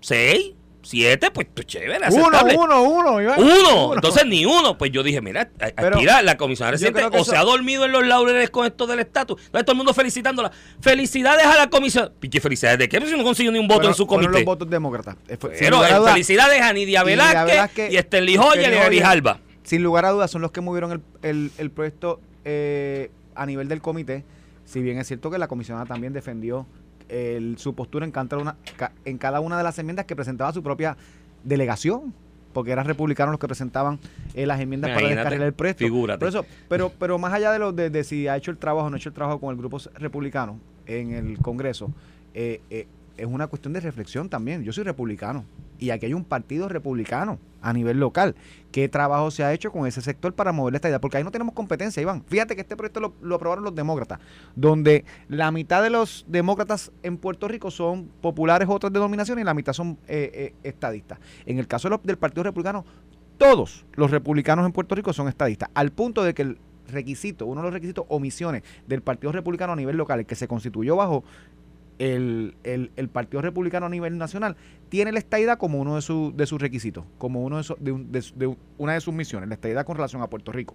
Speaker 4: 6, 7, pues tú chévere,
Speaker 3: Uno,
Speaker 4: aceptable.
Speaker 3: uno, uno, Iván.
Speaker 4: Uno, entonces ni uno. Pues yo dije, mira,
Speaker 3: Pero
Speaker 4: aquí la, comisionada
Speaker 3: que
Speaker 4: o
Speaker 3: eso-
Speaker 4: se ha dormido en los laureles con esto del estatus. Entonces todo el mundo felicitándola. Felicidades a la comisión. ¿Qué felicidades de qué? Pues si no consiguió ni un voto en su comité.
Speaker 3: los votos demócratas. Eh,
Speaker 4: Pero eh, felicidades a Nidia
Speaker 3: Nidia
Speaker 4: Velázquez,
Speaker 3: Velázquez,
Speaker 4: y Stanley Hoyer y
Speaker 3: Stanley
Speaker 4: a
Speaker 3: Hoyer.
Speaker 4: Grijalba.
Speaker 3: Sin lugar a dudas, son los que movieron el, el- el proyecto eh, a nivel del comité. Si bien es cierto que la comisionada también defendió el- su postura en cada, una, en cada una de las enmiendas que presentaba su propia delegación, porque eran republicanos los que presentaban eh, las enmiendas para descarrilar el proyecto.
Speaker 4: figúrate.
Speaker 3: Por eso, pero, pero más allá de, lo, de, de si ha hecho el trabajo o no ha hecho el trabajo con el grupo republicano en el Congreso, eh, eh, es una cuestión de reflexión también. Yo soy republicano y aquí hay un partido republicano a nivel local. ¿Qué trabajo se ha hecho con ese sector para mover esta idea? Porque ahí no tenemos competencia, Iván. Fíjate que este proyecto lo, aprobaron los demócratas, donde la mitad de los demócratas en Puerto Rico son populares otras denominaciones y la mitad son eh, eh, estadistas. En el caso del Partido Republicano, todos los republicanos en Puerto Rico son estadistas, al punto de que el requisito, uno de los requisitos, omisiones del Partido Republicano a nivel local, el que se constituyó bajo el, el, el Partido Republicano a nivel nacional tiene la estadidad como uno de, sus de sus requisitos, como uno de, su- de de su- de una de sus misiones, la estadidad con relación a Puerto Rico.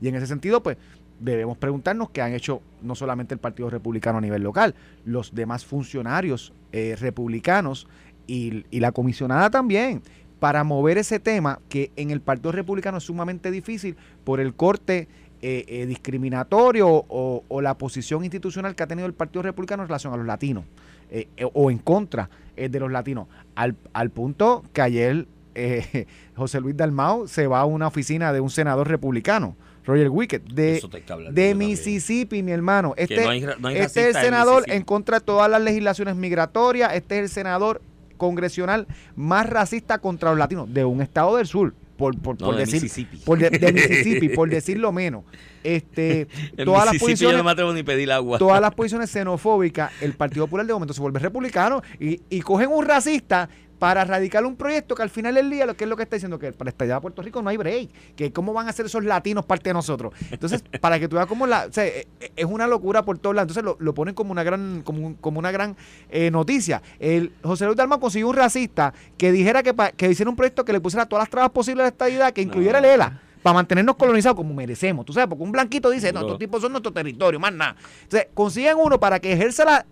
Speaker 3: Y en ese sentido, pues, debemos preguntarnos qué han hecho no solamente el Partido Republicano a nivel local, los demás funcionarios eh, republicanos y, y la comisionada también, para mover ese tema que en el Partido Republicano es sumamente difícil por el corte eh, eh, discriminatorio o, o la posición institucional que ha tenido el Partido Republicano en relación a los latinos eh, eh, o en contra de los latinos, al, al punto que ayer eh, José Luis Dalmau se va a una oficina de un senador republicano, Roger Wickett, de, de
Speaker 4: también.
Speaker 3: Mississippi, mi hermano. Este,
Speaker 4: no hay ra- no hay
Speaker 3: este es el
Speaker 4: en
Speaker 3: senador
Speaker 4: Mississippi.
Speaker 3: en contra de todas las legislaciones migratorias, este es el senador congresional más racista contra los latinos de un estado del sur, por, por,
Speaker 4: No,
Speaker 3: por
Speaker 4: de
Speaker 3: decir,
Speaker 4: Mississippi.
Speaker 3: por de, de Mississippi, por decirlo menos. Este,
Speaker 4: En
Speaker 3: todas las
Speaker 4: yo
Speaker 3: posiciones
Speaker 4: no me atrevo ni pedir agua.
Speaker 3: todas las posiciones xenofóbicas, el Partido Popular de momento se vuelve republicano y, y cogen un racista para radicar un proyecto que al final del día, lo que es lo que está diciendo, que para estallar a Puerto Rico no hay break, que cómo van a ser esos latinos parte de nosotros. Entonces, para que tú veas cómo la, o sea, eh, eh, es una locura por todos lados. Entonces lo, lo ponen como una gran, como, un- como una gran eh, noticia. El José Luis Dalmau consiguió un racista que dijera que, pa- que hiciera un proyecto que le pusiera todas las trabas posibles a la estadidad, que incluyera el ELA. Para mantenernos colonizados como merecemos, tú sabes, porque un blanquito dice, no, estos tipos son nuestro territorio, más nada. Entonces, consiguen uno para que ejerza la-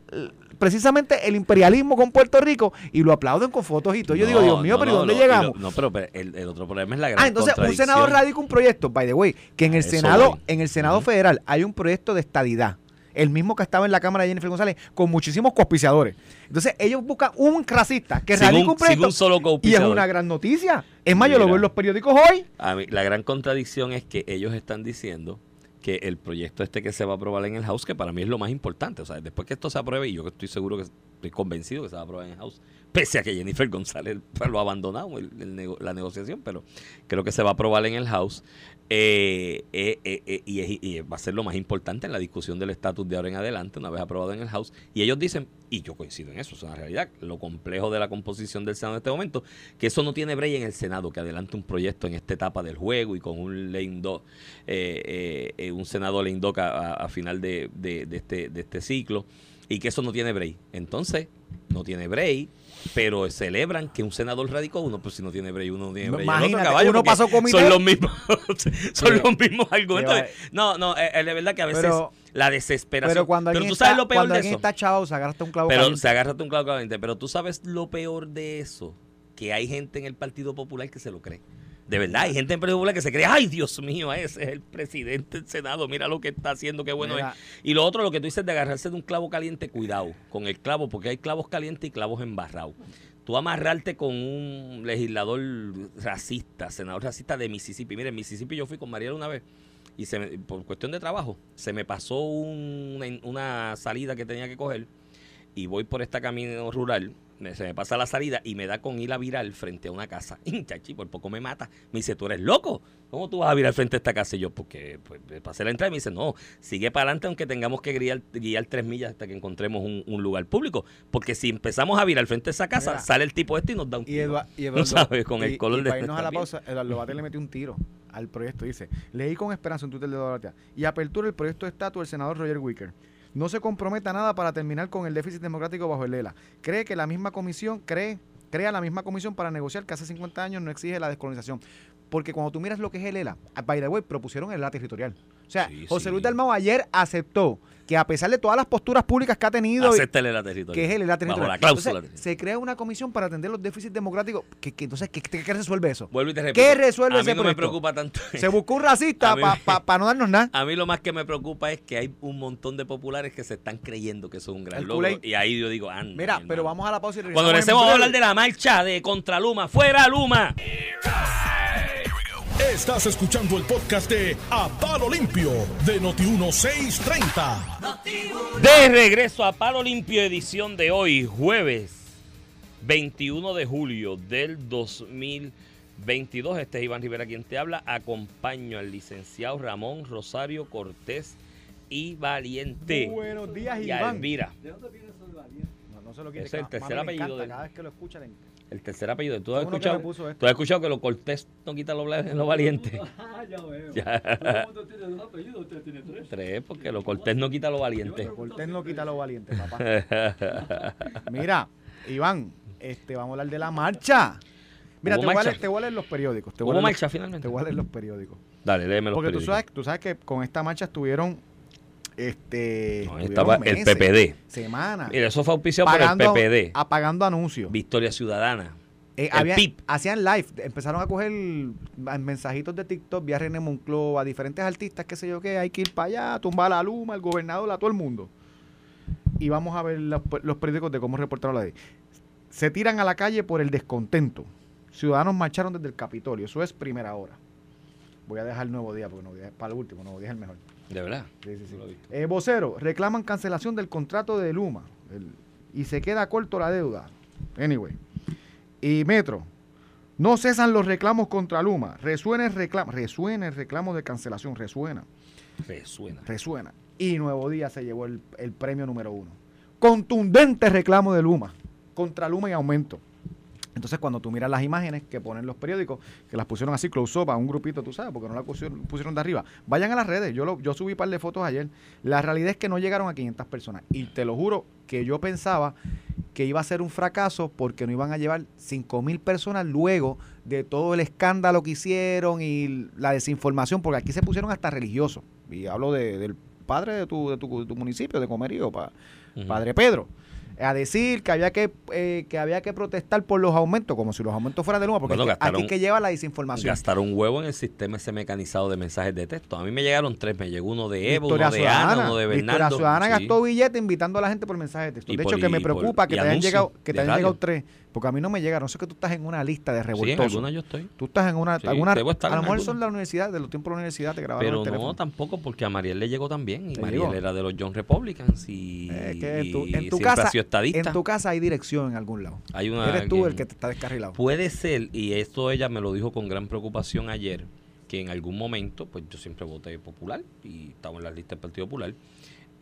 Speaker 3: precisamente el imperialismo con Puerto Rico y lo aplauden con fotos y todo. Yo digo, Dios mío,
Speaker 4: no,
Speaker 3: pero ¿y
Speaker 4: no,
Speaker 3: dónde llegamos?
Speaker 4: lo- no, pero, el, el otro problema es la gran
Speaker 3: Ah, entonces un senador radica un proyecto, by the way, que en el
Speaker 4: eso
Speaker 3: Senado,
Speaker 4: voy.
Speaker 3: en el Senado. Federal hay un proyecto de estadidad. El mismo que estaba en la Cámara de Jennifer González, con muchísimos cospiciadores. Entonces, ellos buscan un racista que radica
Speaker 4: un-
Speaker 3: proyecto.
Speaker 4: solo
Speaker 3: y es una gran noticia. Es más, yo lo veo en los periódicos hoy.
Speaker 4: A mí, la gran contradicción es que ellos están diciendo que el proyecto este que se va a aprobar en el House, que para mí es lo más importante, o sea, después que esto se apruebe, y yo estoy seguro que estoy convencido que se va a aprobar en el House, pese a que Jennifer González lo ha abandonado el- la negociación, pero creo que se va a aprobar en el House, eh, eh, eh, eh, y, va a ser lo más importante en la discusión del estatus de ahora en adelante, una vez aprobado en el House, y ellos dicen, y yo coincido en eso, es una realidad, lo complejo de la composición del Senado en este momento, que eso no tiene break en el Senado, que adelante un proyecto en esta etapa del juego y con un eh, eh, un senador lame dog a, final de, de- de este, de este ciclo, y que eso no tiene break. Entonces, no tiene break, pero celebran que un senador radicó uno, pues si no tiene break, uno no tiene break. El otro
Speaker 3: Imagínate,
Speaker 4: caballo,
Speaker 3: uno pasó comité.
Speaker 4: Son los mismos, son
Speaker 3: Pero-
Speaker 4: los mismos argumentos.
Speaker 3: Lleva-
Speaker 4: No, no, eh, eh, de verdad que a veces
Speaker 3: Pero-
Speaker 4: la desesperación.
Speaker 3: Pero cuando alguien,
Speaker 4: tú
Speaker 3: está,
Speaker 4: sabes lo peor
Speaker 3: cuando
Speaker 4: de
Speaker 3: alguien
Speaker 4: eso.
Speaker 3: está chavo, se agarra hasta un clavo
Speaker 4: Pero
Speaker 3: caliente.
Speaker 4: se agárrate un clavo caliente. Pero tú sabes lo peor de eso, que hay gente en el Partido Popular que se lo cree. De verdad, hay gente en Partido Popular que se cree, ay Dios mío, ese es el presidente del Senado, mira lo que está haciendo, qué bueno
Speaker 3: Mira.
Speaker 4: es. Y lo otro, lo que tú dices de agarrarse de un clavo caliente, cuidado con el clavo, porque hay clavos calientes y clavos embarrados. Tú amarrarte con un legislador racista, senador racista de Mississippi. Mire, en Mississippi yo fui con Mariela una vez y se me- por cuestión de trabajo se me pasó un- una, una salida que tenía que coger y voy por este camino rural, me- se me pasa la salida y me da con ir a virar frente a una casa. Chachi, por poco me mata. Me dice, tú eres loco. ¿Cómo tú vas a virar frente a esta casa? Y yo, porque pues, pasé la entrada y me dice, no, sigue para adelante aunque tengamos que guiar, guiar tres millas hasta que encontremos un, un lugar público. Porque si empezamos a virar frente a esa casa,
Speaker 3: Mira.
Speaker 4: sale el tipo este y nos da un
Speaker 3: Y,
Speaker 4: tiro.
Speaker 3: Y
Speaker 4: No
Speaker 3: Eduardo,
Speaker 4: sabes, con el
Speaker 3: y-
Speaker 4: color
Speaker 3: y
Speaker 4: de
Speaker 3: para irnos a la pausa, Eduardo Bate le metió un tiro al proyecto. Dice, leí con esperanza en Twitter de Eduardo Batea, y apertura el proyecto de estatus del senador Roger Wicker. No se comprometa nada para terminar con el déficit democrático bajo el ELA. Cree que la misma comisión, cree, crea la misma comisión para negociar que hace 50 años no exige la descolonización. Porque cuando tú miras lo que es el ELA, by the way, propusieron el ELA territorial. O sea,
Speaker 4: Sí,
Speaker 3: José
Speaker 4: sí.
Speaker 3: Luis Dalmau ayer aceptó que a pesar de todas las posturas públicas que ha tenido... que es el ELA
Speaker 4: Bajo
Speaker 3: territorial.
Speaker 4: la cláusula.
Speaker 3: Entonces, se crea una comisión para atender los déficits democráticos. Que, que entonces, ¿qué, qué- qué resuelve eso?
Speaker 4: Vuelvo y te repito.
Speaker 3: ¿Qué resuelve
Speaker 4: A
Speaker 3: ese
Speaker 4: mí no me preocupa tanto.
Speaker 3: Se buscó un racista para
Speaker 4: me-
Speaker 3: no darnos nada.
Speaker 4: A mí lo más que me preocupa es que hay un montón de populares que se están creyendo que es un gran
Speaker 3: El
Speaker 4: logro. Y ahí yo digo, anda.
Speaker 3: Mira,
Speaker 4: mi
Speaker 3: pero
Speaker 4: hermano.
Speaker 3: vamos a la pausa y
Speaker 4: Cuando regresemos vamos a hablar de la marcha de contra Luma. ¡Fuera Luma!
Speaker 1: Estás escuchando el podcast de A Palo Limpio de Noti1630.
Speaker 4: De regreso a Palo Limpio, edición de hoy, jueves 21 de julio del 2022. Este es Iván Rivera quien te habla. Acompaño al licenciado Ramón Rosario Cortés y Valiente.
Speaker 3: Buenos días,
Speaker 4: y
Speaker 3: Iván.
Speaker 4: a Elvira.
Speaker 3: No, no No se lo quite.
Speaker 4: Ese es el tercer apellido
Speaker 3: encanta,
Speaker 4: de-
Speaker 3: Cada vez que lo escucha, le encanta.
Speaker 4: El tercer apellido. ¿Tú has, escuchado,
Speaker 3: esto.
Speaker 4: ¿Tú has escuchado que lo cortés no quita lo, lo valiente?
Speaker 5: Ah, ya veo.
Speaker 4: Ya.
Speaker 5: Tiene dos apellidos, usted tiene tres.
Speaker 4: Tres, porque lo cortés no quita lo valiente.
Speaker 3: Cortés no quita lo valiente, papá. Mira, Iván, este, vamos a hablar de la marcha. Mira,
Speaker 4: ¿Hubo
Speaker 3: te voy, a leer, te voy a leer los periódicos. Te voy a
Speaker 4: ¿Hubo
Speaker 3: leer los-
Speaker 4: marcha finalmente?
Speaker 3: Te voy a leer los periódicos.
Speaker 4: Dale, léeme los
Speaker 3: Porque tú sabes, tú sabes que con esta marcha estuvieron este
Speaker 4: No, estaba el
Speaker 3: meses,
Speaker 4: PPD.
Speaker 3: semanas
Speaker 4: Mira, eso fue auspiciado
Speaker 3: pagando,
Speaker 4: por el PPD.
Speaker 3: apagando anuncios.
Speaker 4: Victoria Ciudadana.
Speaker 3: Eh,
Speaker 4: el
Speaker 3: había-
Speaker 4: PIP.
Speaker 3: hacían live, empezaron a coger mensajitos de TikTok, vía René Monclova, diferentes artistas, qué sé yo qué, hay que ir para allá, tumbar a la Luma, el gobernador, a todo el mundo. Y vamos a ver los, los periódicos de cómo reportaron la ley. Se tiran a la calle por el descontento. Ciudadanos marcharon desde el Capitolio, eso es primera hora. Voy a dejar el nuevo día, porque nuevo día, para el último, nuevo día es el mejor.
Speaker 4: De verdad.
Speaker 3: Sí, sí, sí. Eh, vocero, reclaman cancelación del contrato de Luma el- y se queda corto la deuda. Anyway. Y Metro, no cesan los reclamos contra Luma. Resuena el reclamo, resuena el reclamo de cancelación, resuena,
Speaker 4: Resuena.
Speaker 3: resuena. Y Nuevo Día se llevó el, el premio número uno. Contundente reclamo de Luma, contra Luma y aumento. Entonces, cuando tú miras las imágenes que ponen los periódicos, que las pusieron así close up a un grupito, tú sabes, porque no las pusieron, pusieron de arriba, vayan a las redes. Yo, lo, yo subí un par de fotos ayer. La realidad es que no llegaron a 500 personas. Y te lo juro que yo pensaba que iba a ser un fracaso porque no iban a llevar 5 mil personas luego de todo el escándalo que hicieron y la desinformación, porque aquí se pusieron hasta religiosos. Y hablo de- del padre de tu, de tu, de tu municipio, de Comerío, pa-. Padre Pedro, a decir que había que eh, que había que protestar por los aumentos, como si los aumentos fueran de Luma, porque
Speaker 4: Bueno,
Speaker 3: que aquí
Speaker 4: gastaron-
Speaker 3: que lleva la desinformación.
Speaker 4: Gastaron huevo en el sistema ese mecanizado de mensajes de texto. A mí me llegaron tres. Me llegó uno de Evo,
Speaker 3: Victoria
Speaker 4: uno de
Speaker 3: Ciudadana,
Speaker 4: Ana, uno de
Speaker 3: Victoria
Speaker 4: Bernardo.
Speaker 3: Ciudadana
Speaker 4: Sí.
Speaker 3: gastó billete invitando a la gente por mensaje de texto.
Speaker 4: Y
Speaker 3: de
Speaker 4: por-
Speaker 3: hecho, que me preocupa que te hayan llegado, que te hayan
Speaker 4: radio.
Speaker 3: llegado tres, porque a mí no me llegaron. No sé que tú estás en una lista de
Speaker 4: Sí, en
Speaker 3: revoltosos.
Speaker 4: alguna yo estoy.
Speaker 3: Tú estás en una,
Speaker 4: Sí,
Speaker 3: alguna
Speaker 4: debo estar
Speaker 3: a lo mejor son la universidad, de los tiempos de la universidad te grabaron
Speaker 4: Pero
Speaker 3: el teléfono.
Speaker 4: no tampoco porque a Mariel le llegó también. Y
Speaker 3: ¿Te
Speaker 4: Mariel era de los John Republicans y,
Speaker 3: Eh, que en tu, en tu casa,
Speaker 4: estadista.
Speaker 3: en tu casa hay dirección en algún lado.
Speaker 4: Hay una
Speaker 3: Eres tú el que te está descarrilado.
Speaker 4: Puede ser, y esto ella me lo dijo con gran preocupación ayer, que en algún momento, pues yo siempre voté popular y estaba en la lista del Partido Popular.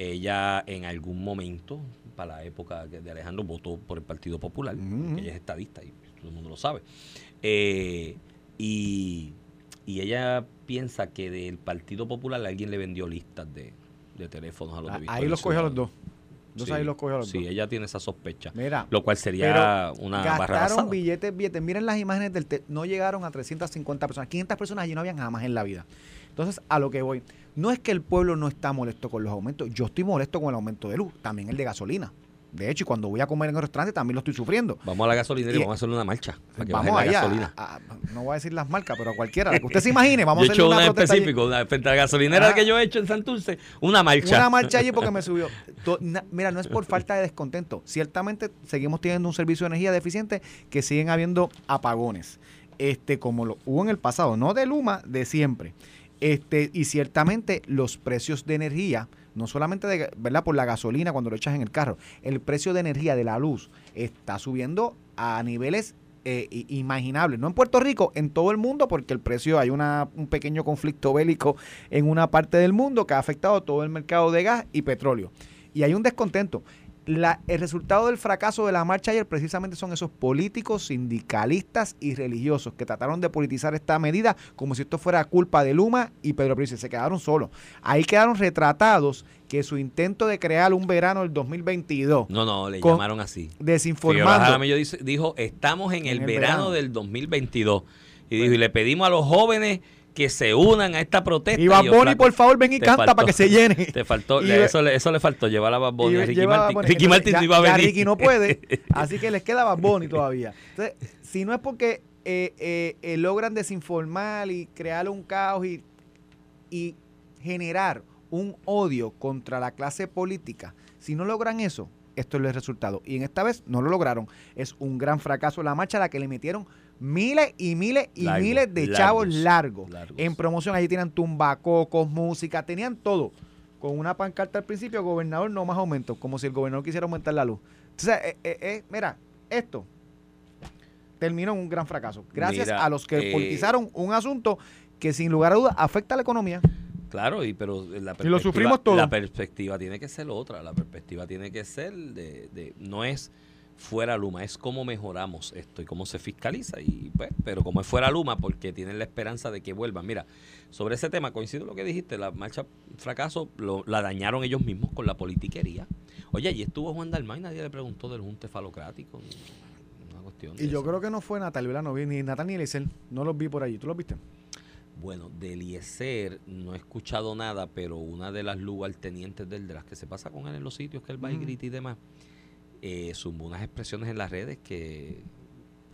Speaker 4: Ella en algún momento, para la época de Alejandro, votó por el Partido Popular, ella es estadista y todo el mundo lo sabe. Eh, y, y ella piensa que del Partido Popular alguien le vendió listas de, de teléfonos a los de
Speaker 3: Ah,
Speaker 4: Victoria
Speaker 3: ahí los cogió a los dos. Entonces
Speaker 4: Sí,
Speaker 3: ahí los cogió a los
Speaker 4: sí,
Speaker 3: dos.
Speaker 4: ella tiene esa sospecha.
Speaker 3: Mira,
Speaker 4: Lo cual sería una barra
Speaker 3: gastaron billetes, billetes. Miren las imágenes del no llegaron a 350 personas. 500 personas allí no habían jamás en la vida. Entonces, a lo que voy, no es que el pueblo no está molesto con los aumentos. Yo estoy molesto con el aumento de luz, también el de gasolina. De hecho, y cuando voy a comer en el restaurante también lo estoy sufriendo.
Speaker 4: Vamos a la gasolinera y,
Speaker 3: Y-
Speaker 4: vamos a hacerle una marcha para que
Speaker 3: Vamos
Speaker 4: baje la
Speaker 3: allá.
Speaker 4: gasolina.
Speaker 3: a- a- no voy a decir las marcas, pero a cualquiera. La que usted se imagine, vamos
Speaker 4: yo
Speaker 3: a
Speaker 4: he hecho
Speaker 3: hacer
Speaker 4: una,
Speaker 3: una, protesta allí.
Speaker 4: frente a la gasolinera
Speaker 3: Ah.
Speaker 4: que yo he hecho en Santurce, una marcha.
Speaker 3: Una marcha allí porque me subió. Mira, no es por falta de descontento. Ciertamente seguimos teniendo un servicio de energía deficiente que siguen habiendo apagones. Este, como lo hubo en el pasado, no de Luma, de siempre. Este, y ciertamente los precios de energía, no solamente de, ¿verdad? por la gasolina cuando lo echas en el carro, el precio de energía de la luz está subiendo a niveles eh, imaginables. No en Puerto Rico, en todo el mundo, porque el precio, hay una, un pequeño conflicto bélico en una parte del mundo que ha afectado todo el mercado de gas y petróleo. Y hay un descontento. La- el resultado del fracaso de la marcha ayer precisamente son esos políticos, sindicalistas y religiosos que trataron de politizar esta medida como si esto fuera culpa de Luma y Pedro Pérez. Se quedaron solos. Ahí quedaron retratados que su intento de crear un verano del 2022,
Speaker 4: No, no, le
Speaker 3: Con-
Speaker 4: llamaron así.
Speaker 3: Desinformando.
Speaker 4: Dice- dijo, estamos en el,
Speaker 3: En el
Speaker 4: verano,
Speaker 3: verano.
Speaker 4: del 2022. Y dijo, y le pedimos a los jóvenes que se unan a esta protesta.
Speaker 3: Y Bad Bunny, por favor, ven y canta
Speaker 4: faltó-
Speaker 3: para que se llene.
Speaker 4: Te faltó,
Speaker 3: Y-
Speaker 4: eso, le, eso le faltó, llevar a Bad Bunny, a Ricky Martin.
Speaker 3: Bunny.
Speaker 4: Ricky Martin
Speaker 3: ya-
Speaker 4: no iba a
Speaker 3: ya
Speaker 4: venir.
Speaker 3: Ricky no puede, así que les queda Bad Bunny todavía. Entonces, si no es porque eh, eh, eh, logran desinformar y crear un caos y, y generar un odio contra la clase política, si no logran eso, esto es el resultado. Y en esta vez no lo lograron. Es un gran fracaso la marcha a la que le metieron miles y miles y
Speaker 4: Largo,
Speaker 3: miles de
Speaker 4: largos,
Speaker 3: chavos largos.
Speaker 4: largos.
Speaker 3: En promoción, allí tenían tumbacocos, música, tenían todo. Con una pancarta al principio, gobernador, no más aumentos, como si el gobernador quisiera aumentar la luz. Entonces, eh, eh, eh, mira, esto terminó en un gran fracaso. Gracias
Speaker 4: Mira,
Speaker 3: a los que politizaron un asunto que sin lugar a dudas afecta a la economía.
Speaker 4: Claro, y pero la
Speaker 3: Y lo
Speaker 4: perspectiva-
Speaker 3: sufrimos todos.
Speaker 4: La perspectiva tiene que ser otra. La perspectiva tiene que ser de, de- no es fuera Luma, es cómo mejoramos esto y cómo se fiscaliza. Y pues, pero como es fuera Luma, porque tienen la esperanza de que vuelvan. Mira, sobre ese tema coincido lo que dijiste, la marcha fracaso lo- la dañaron ellos mismos con la politiquería. Oye, allí estuvo Juan Dalmán y nadie le preguntó del junte falocrático. Una cuestión
Speaker 3: Y yo
Speaker 4: esa.
Speaker 3: creo que no fue Natal, ¿verdad? No vi ni Natal ni Elisel. No los vi por allí. ¿Tú los viste?
Speaker 4: Bueno, de Eliezer no he escuchado nada, pero una de las lugartenientes del de las que se pasa con él en los sitios que él va y grita y demás, eh, zumbó unas expresiones en las redes que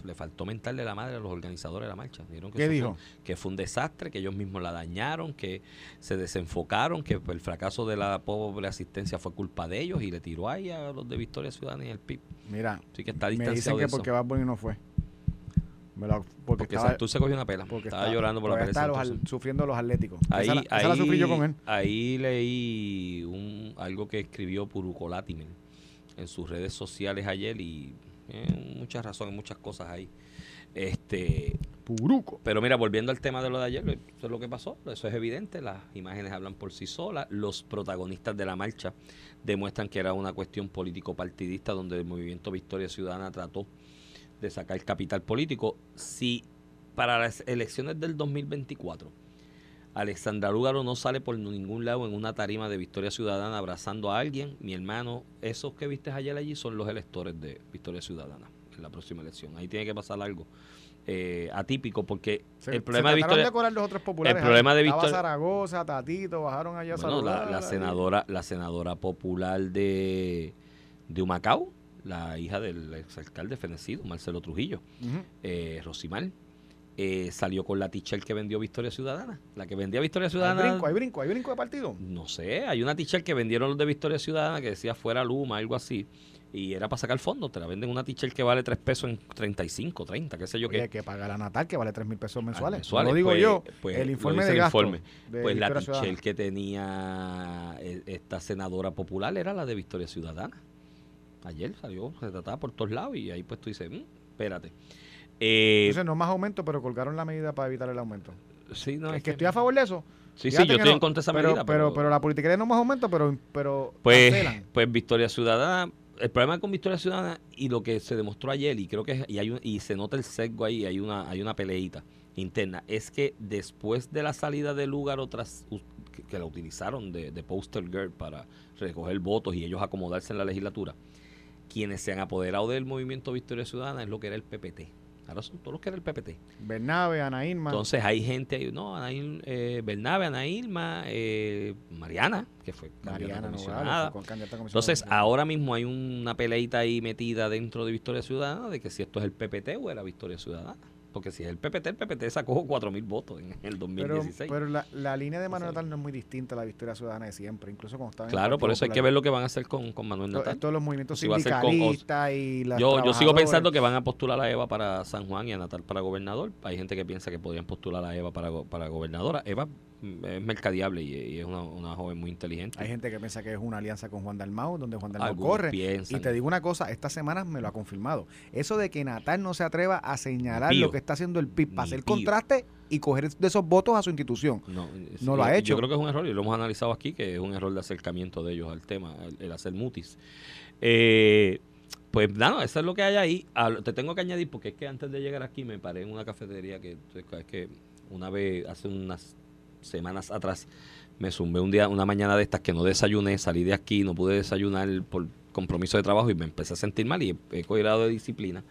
Speaker 4: le faltó mentarle la madre a los organizadores de la marcha. Dijeron que
Speaker 3: ¿Qué dijo?
Speaker 4: Fue, que fue un desastre, que ellos mismos la dañaron, que se desenfocaron, que el fracaso de la pobre asistencia fue culpa de ellos y le tiró ahí a los de Victoria Ciudadana y el PIB.
Speaker 3: Mira,
Speaker 4: Así que está
Speaker 3: me dicen
Speaker 4: distanciado
Speaker 3: que
Speaker 4: de eso.
Speaker 3: porque Bad Bunny no fue. Me porque
Speaker 4: Porque
Speaker 3: estaba,
Speaker 4: Santur se cogió una pela.
Speaker 3: porque
Speaker 4: estaba
Speaker 3: estaba-
Speaker 4: llorando por la pelea. de
Speaker 3: estaba los sufriendo los atléticos.
Speaker 4: Ahí,
Speaker 3: esa, la, esa la
Speaker 4: ahí-
Speaker 3: sufrí yo con él.
Speaker 4: ahí leí un, algo que escribió Puruco Latimer en sus redes sociales ayer y eh, muchas razones, muchas cosas ahí. Este,
Speaker 3: Puruco.
Speaker 4: pero mira, volviendo al tema de lo de ayer, eso es lo que pasó, eso es evidente, las imágenes hablan por sí solas, los protagonistas de la marcha demuestran que era una cuestión político-partidista donde el movimiento Victoria Ciudadana trató de sacar capital político. Si para las elecciones del 2024 Alexandra Lúgaro no sale por ningún lado en una tarima de Victoria Ciudadana abrazando a alguien, mi hermano, esos que viste ayer allí son los electores de Victoria Ciudadana en la próxima elección. Ahí tiene que pasar algo eh, atípico porque
Speaker 3: Se,
Speaker 4: el problema de Victoria...
Speaker 3: de los otros populares.
Speaker 4: el problema de Victoria-
Speaker 3: Zaragoza, Tatito, bajaron allá a
Speaker 4: Bueno, la,
Speaker 3: saludar,
Speaker 4: la
Speaker 3: ahí.
Speaker 4: senadora, la senadora popular de, de Humacao, la hija del exalcalde fenecido, Marcelo Trujillo,
Speaker 3: Ujú.
Speaker 4: eh, Rosimar, eh, salió con la t-shirt que vendió Victoria Ciudadana. La que vendía Victoria
Speaker 3: Hay
Speaker 4: Ciudadana.
Speaker 3: brinco, hay brinco, hay brinco de partido.
Speaker 4: No sé, hay una t-shirt que vendieron los de Victoria Ciudadana que decía fuera Luma, algo así. Y era para sacar fondos. Te la venden una t-shirt que vale 3 pesos en 35, 30, qué sé yo
Speaker 3: Oye,
Speaker 4: qué.
Speaker 3: que paga la Natal, que vale 3 mil pesos
Speaker 4: Ah,
Speaker 3: mensuales.
Speaker 4: mensuales,
Speaker 3: No lo digo
Speaker 4: pues-
Speaker 3: yo,
Speaker 4: pues
Speaker 3: el informe de
Speaker 4: el
Speaker 3: gasto.
Speaker 4: informe.
Speaker 3: de
Speaker 4: Pues la t-shirt que tenía eh, esta senadora popular era la de Victoria Ciudadana. Ayer salió retratada por todos lados y ahí pues tú dices, "Mm, espérate. Eh,
Speaker 3: Entonces, no más aumento, pero colgaron la medida para evitar el aumento.
Speaker 4: sí, no,
Speaker 3: es
Speaker 4: es
Speaker 3: que estoy a favor de eso.
Speaker 4: Sí, sí, yo estoy
Speaker 3: no,
Speaker 4: en contra de esa
Speaker 3: pero,
Speaker 4: medida.
Speaker 3: Pero, pero la politiquería no más aumento, pero, pero
Speaker 4: Pues,
Speaker 3: cancelan.
Speaker 4: pues Victoria Ciudadana, el problema con Victoria Ciudadana y lo que se demostró ayer, y creo que y, hay un- y se nota el sesgo ahí, hay una, hay una peleita interna, es que después de la salida del lugar otras que, que la utilizaron de, de poster girl para recoger votos y ellos acomodarse en la legislatura, quienes se han apoderado del movimiento Victoria Ciudadana es lo que era el PPT. Ahora son todos los que era el PPT.
Speaker 3: Bernabe, Ana Irma.
Speaker 4: Entonces hay gente ahí, no, Ana Il- eh, Bernabe, Ana Irma, eh, Mariana, que fue
Speaker 3: Mariana
Speaker 4: comisionada.
Speaker 3: Nogales, candidata comisionada
Speaker 4: Entonces, ahora mismo hay una peleita ahí metida dentro de Victoria Ciudadana de que si esto es el PPT o era Victoria Ciudadana. Porque si es el PPT, el PPT sacó 4 mil votos en el
Speaker 3: Pero,
Speaker 4: 2016.
Speaker 3: pero la, la línea de Manuel. Natal no es muy distinta a la Victoria Ciudadana de siempre, incluso cuando estaba en
Speaker 4: claro, por eso hay que ver lo que van a hacer con, con Manuel Natal.
Speaker 3: Todos los movimientos
Speaker 4: Si
Speaker 3: sindicalistas y las
Speaker 4: Yo, yo sigo pensando que van a postular a Eva para San Juan y a Natal para gobernador. Hay gente que piensa que podrían postular a Eva para, para gobernadora. Eva es mercadiable y, y es una, una joven muy inteligente.
Speaker 3: Hay gente que piensa que es una alianza con Juan Dalmau, donde Juan Dalmau
Speaker 4: Algunos
Speaker 3: corre.
Speaker 4: piensan.
Speaker 3: Y te digo una cosa, esta semana me lo ha confirmado. Eso de que Natal no se atreva a señalar
Speaker 4: pío.
Speaker 3: lo que está haciendo el PIB para hacer
Speaker 4: pío.
Speaker 3: contraste y coger de esos votos a su institución.
Speaker 4: No,
Speaker 3: No lo ha hecho.
Speaker 4: Yo creo que es un error y lo hemos analizado aquí, que es un error de acercamiento de ellos al tema, el, el hacer mutis. Eh, pues nada, eso es lo que hay ahí. Al- te tengo que añadir, porque es que antes de llegar aquí me paré en una cafetería que es que una vez, hace unas semanas atrás, me zumbé un día, una mañana de estas que no desayuné, salí de aquí, no pude desayunar por compromiso de trabajo y me empecé a sentir mal y he, cogido de disciplina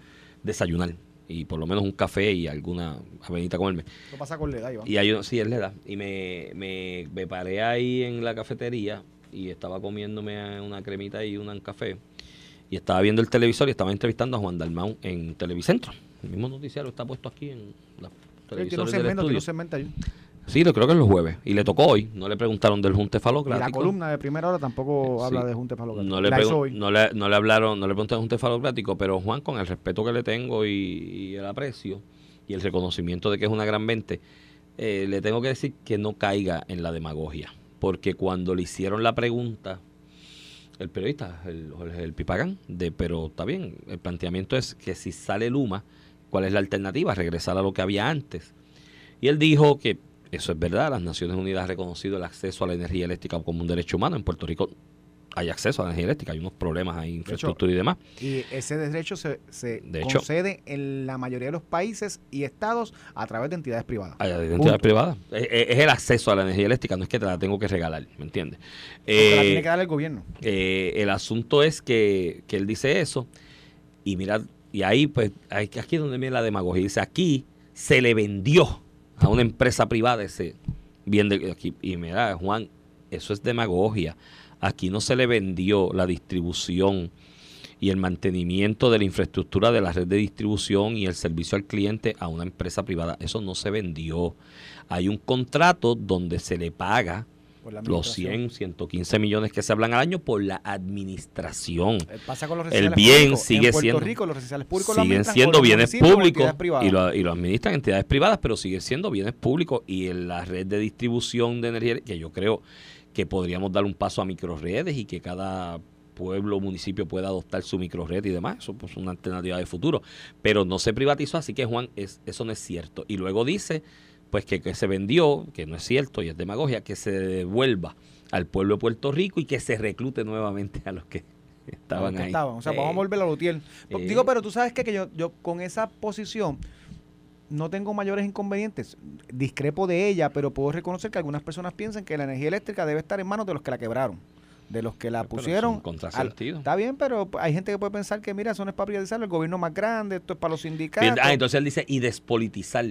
Speaker 4: desayunar. Y por lo menos un café y alguna avenita comerme.
Speaker 3: Eso pasa con la edad, Iván.
Speaker 4: Y hay, sí, es la edad. Y me, me, me paré ahí en la cafetería y estaba comiéndome una cremita y un café. Y estaba viendo el televisor y estaba entrevistando a Juan Dalmau en Televicentro. El mismo noticiario está puesto aquí en la
Speaker 3: Tiene un
Speaker 4: televisores del
Speaker 3: segmento, tiene un segmento ahí.
Speaker 4: Sí, lo creo que es los jueves. Y le tocó hoy. No le preguntaron del junte
Speaker 3: Y la
Speaker 4: falocrático.
Speaker 3: columna de primera hora tampoco
Speaker 4: Sí.
Speaker 3: habla de Junte Palo
Speaker 4: No le, no, le, no le hablaron, no le preguntaron un tefalocrático, pero Juan, con el respeto que le tengo y, y el aprecio y el reconocimiento de que es una gran mente, eh, le tengo que decir que no caiga en la demagogia. Porque cuando le hicieron la pregunta, el periodista, el, el Pipagán, de, pero está bien, el planteamiento es que si sale Luma, ¿cuál es la alternativa? Regresar a lo que había antes. Y él dijo que Eso es verdad, las Naciones Unidas han reconocido el acceso a la energía eléctrica como un derecho humano. En Puerto Rico hay acceso a la energía eléctrica, hay unos problemas ahí, infraestructura y demás.
Speaker 3: Y ese derecho se, se
Speaker 4: De hecho-
Speaker 3: concede en la mayoría de los países y estados a través de entidades privadas.
Speaker 4: Hay entidades
Speaker 3: Punto.
Speaker 4: privadas. Es, es- es el acceso a la energía eléctrica, no es que te la tengo que regalar, ¿me entiendes?
Speaker 3: Porque la
Speaker 4: Eh,
Speaker 3: tiene que dar el gobierno.
Speaker 4: Eh, el asunto es que, que él dice eso y mira, y ahí pues hay- aquí es donde viene la demagogia. Dice, aquí se le vendió a una empresa privada ese bien de aquí. Y mira, Juan, eso es demagogia. Aquí no se le vendió la distribución y el mantenimiento de la infraestructura de la red de distribución y el servicio al cliente a una empresa privada. Eso no se vendió. Hay un contrato donde se le paga los
Speaker 3: administración.
Speaker 4: 100, 115 millones que se hablan al año por la administración.
Speaker 3: Eh, Pasa con los
Speaker 4: El bien
Speaker 3: públicos.
Speaker 4: sigue
Speaker 3: en Puerto
Speaker 4: siendo-
Speaker 3: Rico los residenciales públicos lo
Speaker 4: Siguen siendo bienes públicos y lo, y lo administran entidades privadas, pero siguen siendo bienes públicos y en la red de distribución de energía, que yo creo que podríamos dar un paso a microredes y que cada pueblo o municipio pueda adoptar su microred y demás, eso pues, es una alternativa de futuro, pero no se privatizó, así que Juan, es, eso no es cierto. Y luego dice, pues que, que se vendió, que no es cierto y es demagogia, que se devuelva al pueblo de Puerto Rico y que se reclute nuevamente a los que estaban
Speaker 3: Los que
Speaker 4: ahí.
Speaker 3: estaban. O sea,
Speaker 4: Eh,
Speaker 3: vamos a volver a Lutiel. Por-
Speaker 4: eh.
Speaker 3: Digo, pero tú sabes qué? que yo, yo con esa posición no tengo mayores inconvenientes. Discrepo de ella, pero puedo reconocer que algunas personas piensan que la energía eléctrica debe estar en manos de los que la quebraron. De los que la
Speaker 4: Pero
Speaker 3: pusieron.
Speaker 4: contrasentido.
Speaker 3: está bien, pero hay gente que puede pensar que, mira, eso no es para privatizarlo, el gobierno más grande, esto es para los sindicatos.
Speaker 4: Ah, entonces él dice y despolitizar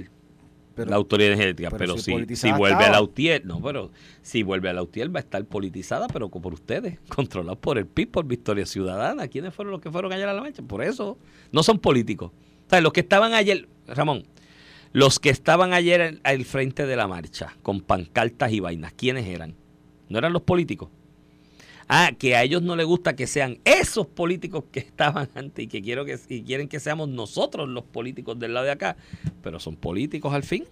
Speaker 3: Pero-
Speaker 4: la autoridad energética.
Speaker 3: pero
Speaker 4: Pero,
Speaker 3: si
Speaker 4: si, vuelve a la UTIER, no, pero si vuelve a la UTIER va a estar politizada, pero por ustedes, controlada por el PIB, por Victoria Ciudadana. ¿Quiénes fueron los que fueron ayer a la marcha? Por eso, no son políticos. O sea, los que estaban ayer, Ramón, los que estaban ayer al frente de la marcha, con pancartas y vainas, ¿quiénes eran? ¿No eran los políticos? Ah, que a ellos no les gusta que sean esos políticos que estaban antes y que quiero que y quieren que seamos nosotros los políticos del lado de acá, pero son políticos al fin,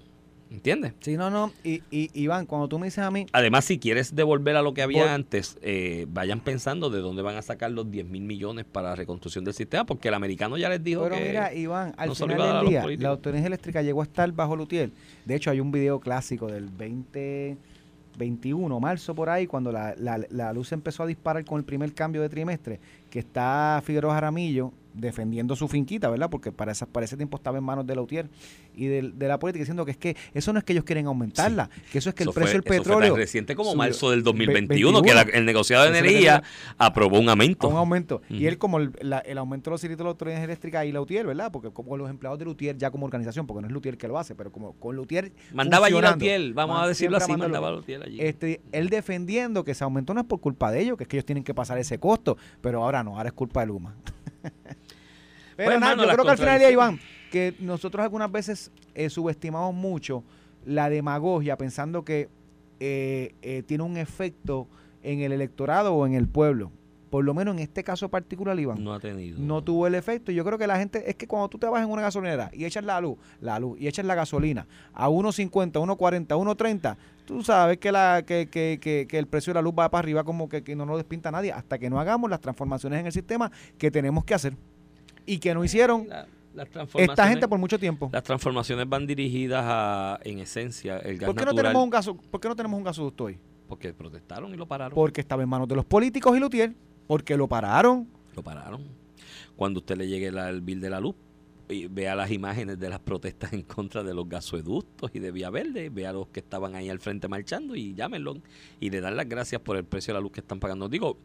Speaker 4: ¿entiendes?
Speaker 3: Sí, no, no. Y, y Iván, cuando tú me dices a mí,
Speaker 4: Además, si quieres devolver a lo que había
Speaker 3: Por-
Speaker 4: antes, eh, vayan pensando de dónde van a sacar los 10 mil millones para la reconstrucción del sistema, porque el americano ya les dijo
Speaker 3: Pero
Speaker 4: que...
Speaker 3: mira, Iván, al
Speaker 4: no
Speaker 3: final del día, la autoridad eléctrica llegó a estar bajo Lutiel. De hecho, hay un video clásico del 2021, marzo por ahí, cuando la, la, la luz empezó a disparar con el primer cambio de trimestre, que está Figueroa Jaramillo defendiendo su finquita, ¿verdad? Porque para, esa, para ese tiempo estaba en manos de Lautier y de, de la política, diciendo que es que eso no es que ellos quieren aumentarla, que eso es que
Speaker 4: Eso
Speaker 3: el precio del
Speaker 4: eso fue tan
Speaker 3: petróleo...
Speaker 4: reciente como marzo del
Speaker 3: Ve-
Speaker 4: 2021, que la- el negociado de energía aprobó un aumento.
Speaker 3: un aumento. Y él como el, la- el aumento de los circuitos de la autoridad eléctrica y Lautier, ¿verdad? Porque como los empleados de Lutier ya como organización, porque no es Lutier que lo hace, pero como con Lutier
Speaker 4: Mandaba allí la
Speaker 3: funcionando,
Speaker 4: Utiel, vamos a decirlo así,
Speaker 3: manda
Speaker 4: mandaba
Speaker 3: Lutier.
Speaker 4: la Utiel allí.
Speaker 3: Este, él defendiendo que ese aumento no es por culpa de ellos, que es que ellos tienen que pasar ese costo, pero ahora no, ahora es culpa de Luma. pero
Speaker 4: Pues,
Speaker 3: nada, yo creo que al final del día. Iván, que nosotros algunas veces eh, subestimamos mucho la demagogia pensando que eh, eh, tiene un efecto en el electorado o en el pueblo. Por lo menos en este caso particular, Iván
Speaker 4: no ha tenido.
Speaker 3: no tuvo el efecto. Y Yo creo que la gente, es que cuando tú te vas en una gasolinera y echas la luz, la luz, y echas la gasolina a 1.50, 1.40, 1.30, tú sabes que, la, que, que, que, que el precio de la luz va para arriba como que, que no nos despinta nadie hasta que no hagamos las transformaciones en el sistema que tenemos que hacer. Y que no hicieron
Speaker 4: La- las
Speaker 3: esta gente por mucho tiempo.
Speaker 4: Las transformaciones van dirigidas a, en esencia, el gas
Speaker 3: ¿Por qué, no tenemos un gaso, ¿Por qué no tenemos un gasoducto hoy?
Speaker 4: porque protestaron y lo pararon.
Speaker 3: Porque estaba en manos de los políticos y Lutier, porque lo pararon.
Speaker 4: Lo pararon. Cuando usted le llegue la- el bill de la luz y vea las imágenes de las protestas en contra de los gasoductos y de Vía Verde, vea los que estaban ahí al frente marchando y llámenlo y le dan las gracias por el precio de la luz que están pagando. Digo,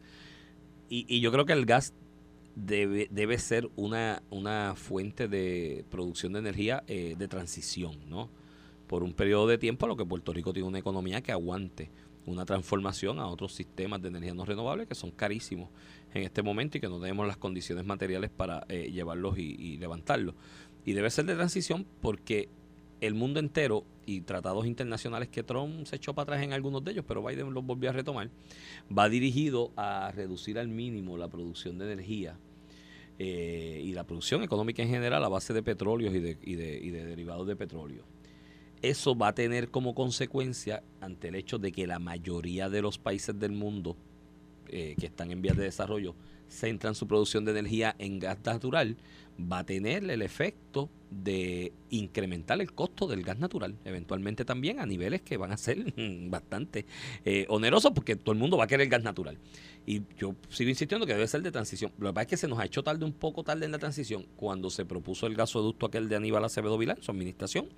Speaker 4: y, y yo creo que el gas debe, debe ser una, una fuente de producción de energía eh, de transición, ¿no? Por un periodo de tiempo a lo que Puerto Rico tiene una economía que aguante una transformación a otros sistemas de energía no renovable que son carísimos en este momento y que no tenemos las condiciones materiales para eh, llevarlos y, y levantarlos. Y debe ser de transición porque el mundo entero y tratados internacionales que Trump se echó para atrás en algunos de ellos, pero Biden los volvió a retomar, va dirigido a reducir al mínimo la producción de energía eh, y la producción económica en general a base de petróleos y de, y de, y de derivados de petróleo. Eso va a tener como consecuencia, ante el hecho de que la mayoría de los países del mundo eh, que están en vías de desarrollo centran su producción de energía en gas natural, va a tener el efecto de incrementar el costo del gas natural, eventualmente también a niveles que van a ser bastante eh, onerosos porque todo el mundo va a querer gas natural. Y yo sigo insistiendo que debe ser de transición. Lo que pasa es que se nos ha hecho tarde, un poco tarde en la transición, cuando se propuso el gasoducto aquel de Aníbal Acevedo Vilán, su administración,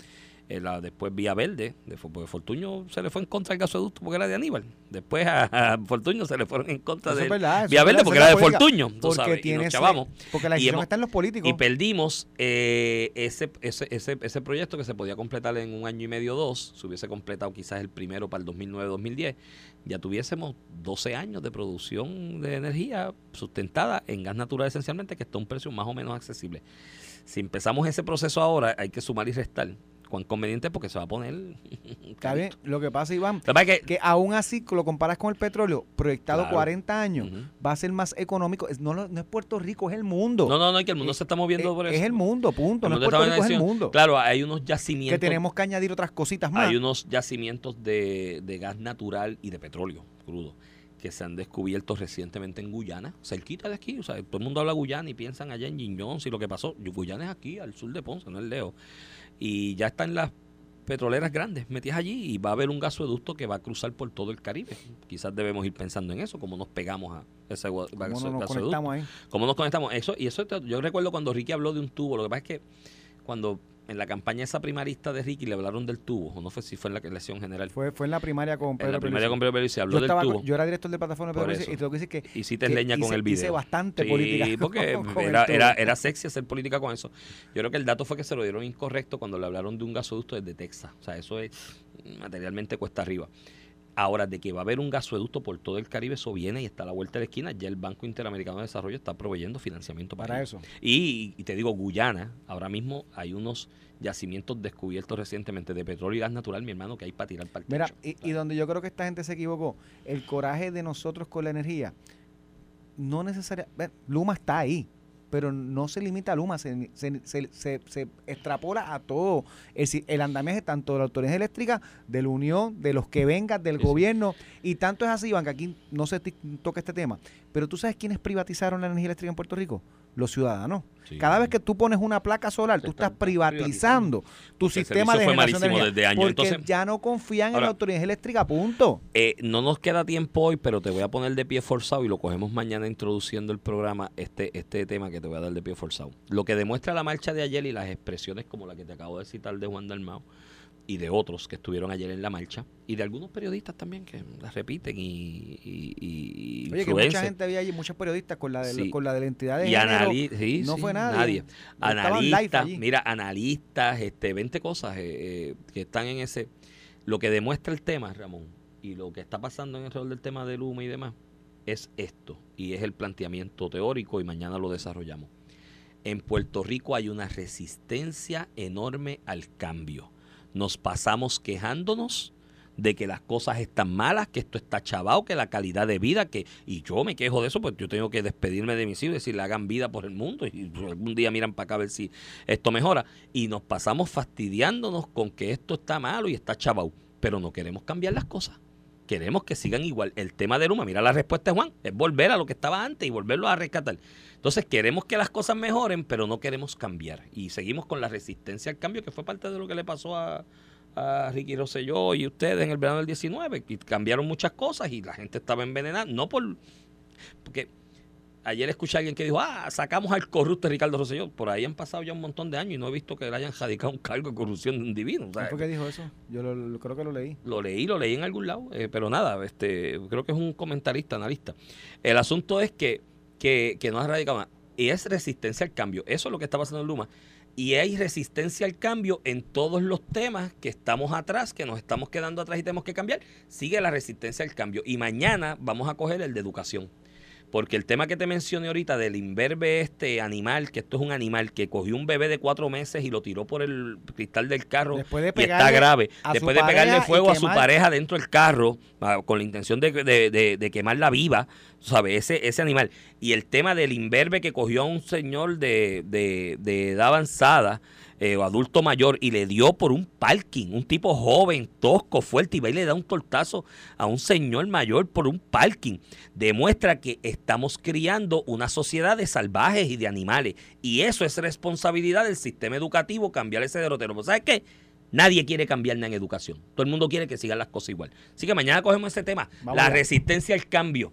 Speaker 4: eh, la, después Vía Verde, de, porque Fortuño se le fue en contra del gasoducto porque era de Aníbal. Después a, a Fortuño se le fueron en contra de Vía
Speaker 3: es
Speaker 4: Verde porque era de
Speaker 3: política.
Speaker 4: Fortuño. tú
Speaker 3: Porque
Speaker 4: sabes, y nos
Speaker 3: ese-
Speaker 4: chavamos.
Speaker 3: porque la decisión está en los políticos.
Speaker 4: Y perdimos eh, ese, ese, ese, ese proyecto que se podía completar en un año y medio o dos. Se hubiese completado quizás el primero para el 2009-2010. Ya tuviésemos 12 años de producción de energía sustentada en gas natural esencialmente, que está a un precio más o menos accesible. Si empezamos ese proceso ahora, hay que sumar y restar. Cuán conveniente porque se va a poner.
Speaker 3: Está bien. Lo que pasa, Iván,
Speaker 4: que es que-
Speaker 3: que aún así lo comparas con el petróleo, proyectado
Speaker 4: Claro.
Speaker 3: 40 años, va a ser más económico. Es- no, no es Puerto Rico, es el mundo.
Speaker 4: No, no, no, es que el mundo
Speaker 3: Eh,
Speaker 4: se está moviendo
Speaker 3: es,
Speaker 4: por eso.
Speaker 3: es el mundo, punto.
Speaker 4: El
Speaker 3: No es
Speaker 4: mundo
Speaker 3: Puerto Rico, es el mundo.
Speaker 4: Claro, hay unos yacimientos.
Speaker 3: que tenemos que añadir otras cositas más.
Speaker 4: Hay unos yacimientos de, de gas natural y de petróleo crudo que se han descubierto recientemente en Guyana, cerquita de aquí. O sea, todo el mundo habla Guyana y piensan allá en Giñón, si lo que pasó. Guyana es aquí, al sur de Ponce, no es lejos. Y ya están las petroleras grandes metidas allí y va a haber un gasoducto que va a cruzar por todo el Caribe. Quizás debemos ir pensando en eso, cómo nos pegamos a ese gua-
Speaker 3: ¿Cómo nos
Speaker 4: gasoducto.
Speaker 3: conectamos ahí?
Speaker 4: ¿Cómo nos conectamos? Eso, y eso yo recuerdo cuando Ricky habló de un tubo. Lo que pasa es que cuando en la campaña esa primarista de Ricky le hablaron del tubo, no fue si fue en la elección general.
Speaker 3: Fue, fue en la primaria con Pedro
Speaker 4: en la primaria con Pedro se habló
Speaker 3: yo,
Speaker 4: del tubo.
Speaker 3: yo era director de plataforma de Pedro
Speaker 4: eso.
Speaker 3: y tengo que decir que,
Speaker 4: y sí te
Speaker 3: que
Speaker 4: leña con
Speaker 3: hice-
Speaker 4: el video.
Speaker 3: hice bastante
Speaker 4: Sí,
Speaker 3: política
Speaker 4: porque
Speaker 3: con- con el
Speaker 4: era, era, era sexy hacer política con eso. Yo creo que el dato fue que se lo dieron incorrecto cuando le hablaron de un gasoducto desde Texas. O sea, eso es materialmente cuesta arriba. Ahora, de que va a haber un gasoducto por todo el Caribe, eso viene y está a la vuelta de la esquina. Ya el Banco Interamericano de Desarrollo está proveyendo financiamiento para,
Speaker 3: Para eso.
Speaker 4: Y, y te digo, Guyana, ahora mismo hay unos yacimientos descubiertos recientemente de petróleo y gas natural, mi hermano, que hay para tirar para el
Speaker 3: Mira,
Speaker 4: techo.
Speaker 3: y, y donde yo creo que esta gente se equivocó, el coraje de nosotros con la energía, no necesariamente, Luma está ahí, pero no se limita a Luma, se, se, se- se- extrapola a todo el, si- el andamiaje tanto de la autoridad eléctrica, de la Unión, de los que vengan, del
Speaker 4: Sí, sí.
Speaker 3: gobierno, y tanto es así, Iván, que aquí no se toca este tema, pero tú sabes quiénes privatizaron la energía eléctrica en Puerto Rico? Los ciudadanos.
Speaker 4: Sí.
Speaker 3: Cada vez que tú pones una placa solar,
Speaker 4: Se
Speaker 3: tú estás privatizando tu
Speaker 4: Porque
Speaker 3: sistema de generación de energía.
Speaker 4: desde años.
Speaker 3: Porque
Speaker 4: Entonces-
Speaker 3: ya no confían en la autoridad eléctrica, punto.
Speaker 4: Eh, no nos queda tiempo hoy, pero te voy a poner de pie forzado y lo cogemos mañana introduciendo el programa, este, este tema que te voy a dar de pie forzado. Lo que demuestra la marcha de ayer y las expresiones como la que te acabo de citar de Juan Dalmao y de otros que estuvieron ayer en la marcha y de algunos periodistas también que las repiten y, y, y- y
Speaker 3: Oye, que mucha gente había allí, muchos periodistas con la de,
Speaker 4: Sí.
Speaker 3: con la de la entidad de
Speaker 4: y
Speaker 3: género.
Speaker 4: anali- sí,
Speaker 3: no
Speaker 4: sí,
Speaker 3: fue nadie. Live
Speaker 4: Analistas, mira, analistas, este, 20 cosas eh, eh, que están en ese. Lo que demuestra el tema, Ramón, y lo que está pasando en el rol del tema del humo y demás, es esto. Y es el planteamiento teórico, y mañana lo desarrollamos. En Puerto Rico hay una resistencia enorme al cambio. Nos pasamos quejándonos de que las cosas están malas, que esto está chavado, que la calidad de vida, que y yo me quejo de eso, pues yo tengo que despedirme de mis hijos y decirle hagan vida por el mundo y algún día miran para acá a ver si esto mejora y nos pasamos fastidiándonos con que esto está malo y está chavado, pero no queremos cambiar las cosas. Queremos que sigan igual. El tema de Luma, mira la respuesta de Juan, es volver a lo que estaba antes y volverlo a rescatar. Entonces queremos que las cosas mejoren, pero no queremos cambiar. Y seguimos con la resistencia al cambio, que fue parte de lo que le pasó a, a Ricky Rosselló y ustedes en el verano del 19, que cambiaron muchas cosas y la gente estaba envenenada, no por... Porque ayer escuché a alguien que dijo, ah, sacamos al corrupto Ricardo Rosselló. Por ahí han pasado ya un montón de años y no he visto que le hayan radicado un cargo de corrupción de un divino. O sea,
Speaker 3: ¿Quién fue que dijo eso? Yo lo- lo- creo que lo leí.
Speaker 4: lo leí, lo leí en algún lado, eh, pero nada, este, creo que es un comentarista, analista. El asunto es que, que, que no ha radicado más. Y es resistencia al cambio. Eso es lo que está pasando en Luma. Y hay resistencia al cambio en todos los temas que estamos atrás, que nos estamos quedando atrás y tenemos que cambiar. Sigue la resistencia al cambio. Y mañana vamos a coger el de educación. Porque el tema que te mencioné ahorita del imberbe este animal, que esto es un animal que cogió un bebé de cuatro meses y lo tiró por el cristal del carro
Speaker 3: Después de
Speaker 4: y está grave. Después de pegarle fuego a su pareja dentro del carro, ah, con la intención de, de, de, de quemarla viva, ¿sabes? Ese, ese animal. y el tema del imberbe que cogió a un señor de, de, de edad avanzada eh, o adulto mayor y le dio por un parking, un tipo joven, tosco, fuerte, y va y le da un tortazo a un señor mayor por un parking. Demuestra que estamos criando una sociedad de salvajes y de animales. Y eso es responsabilidad del sistema educativo cambiar ese derrotero. ¿Pues ¿Sabes qué? Nadie quiere cambiar nada en educación. Todo el mundo quiere que sigan las cosas igual. Así que mañana cogemos ese tema,
Speaker 3: Vamos
Speaker 4: la resistencia al cambio.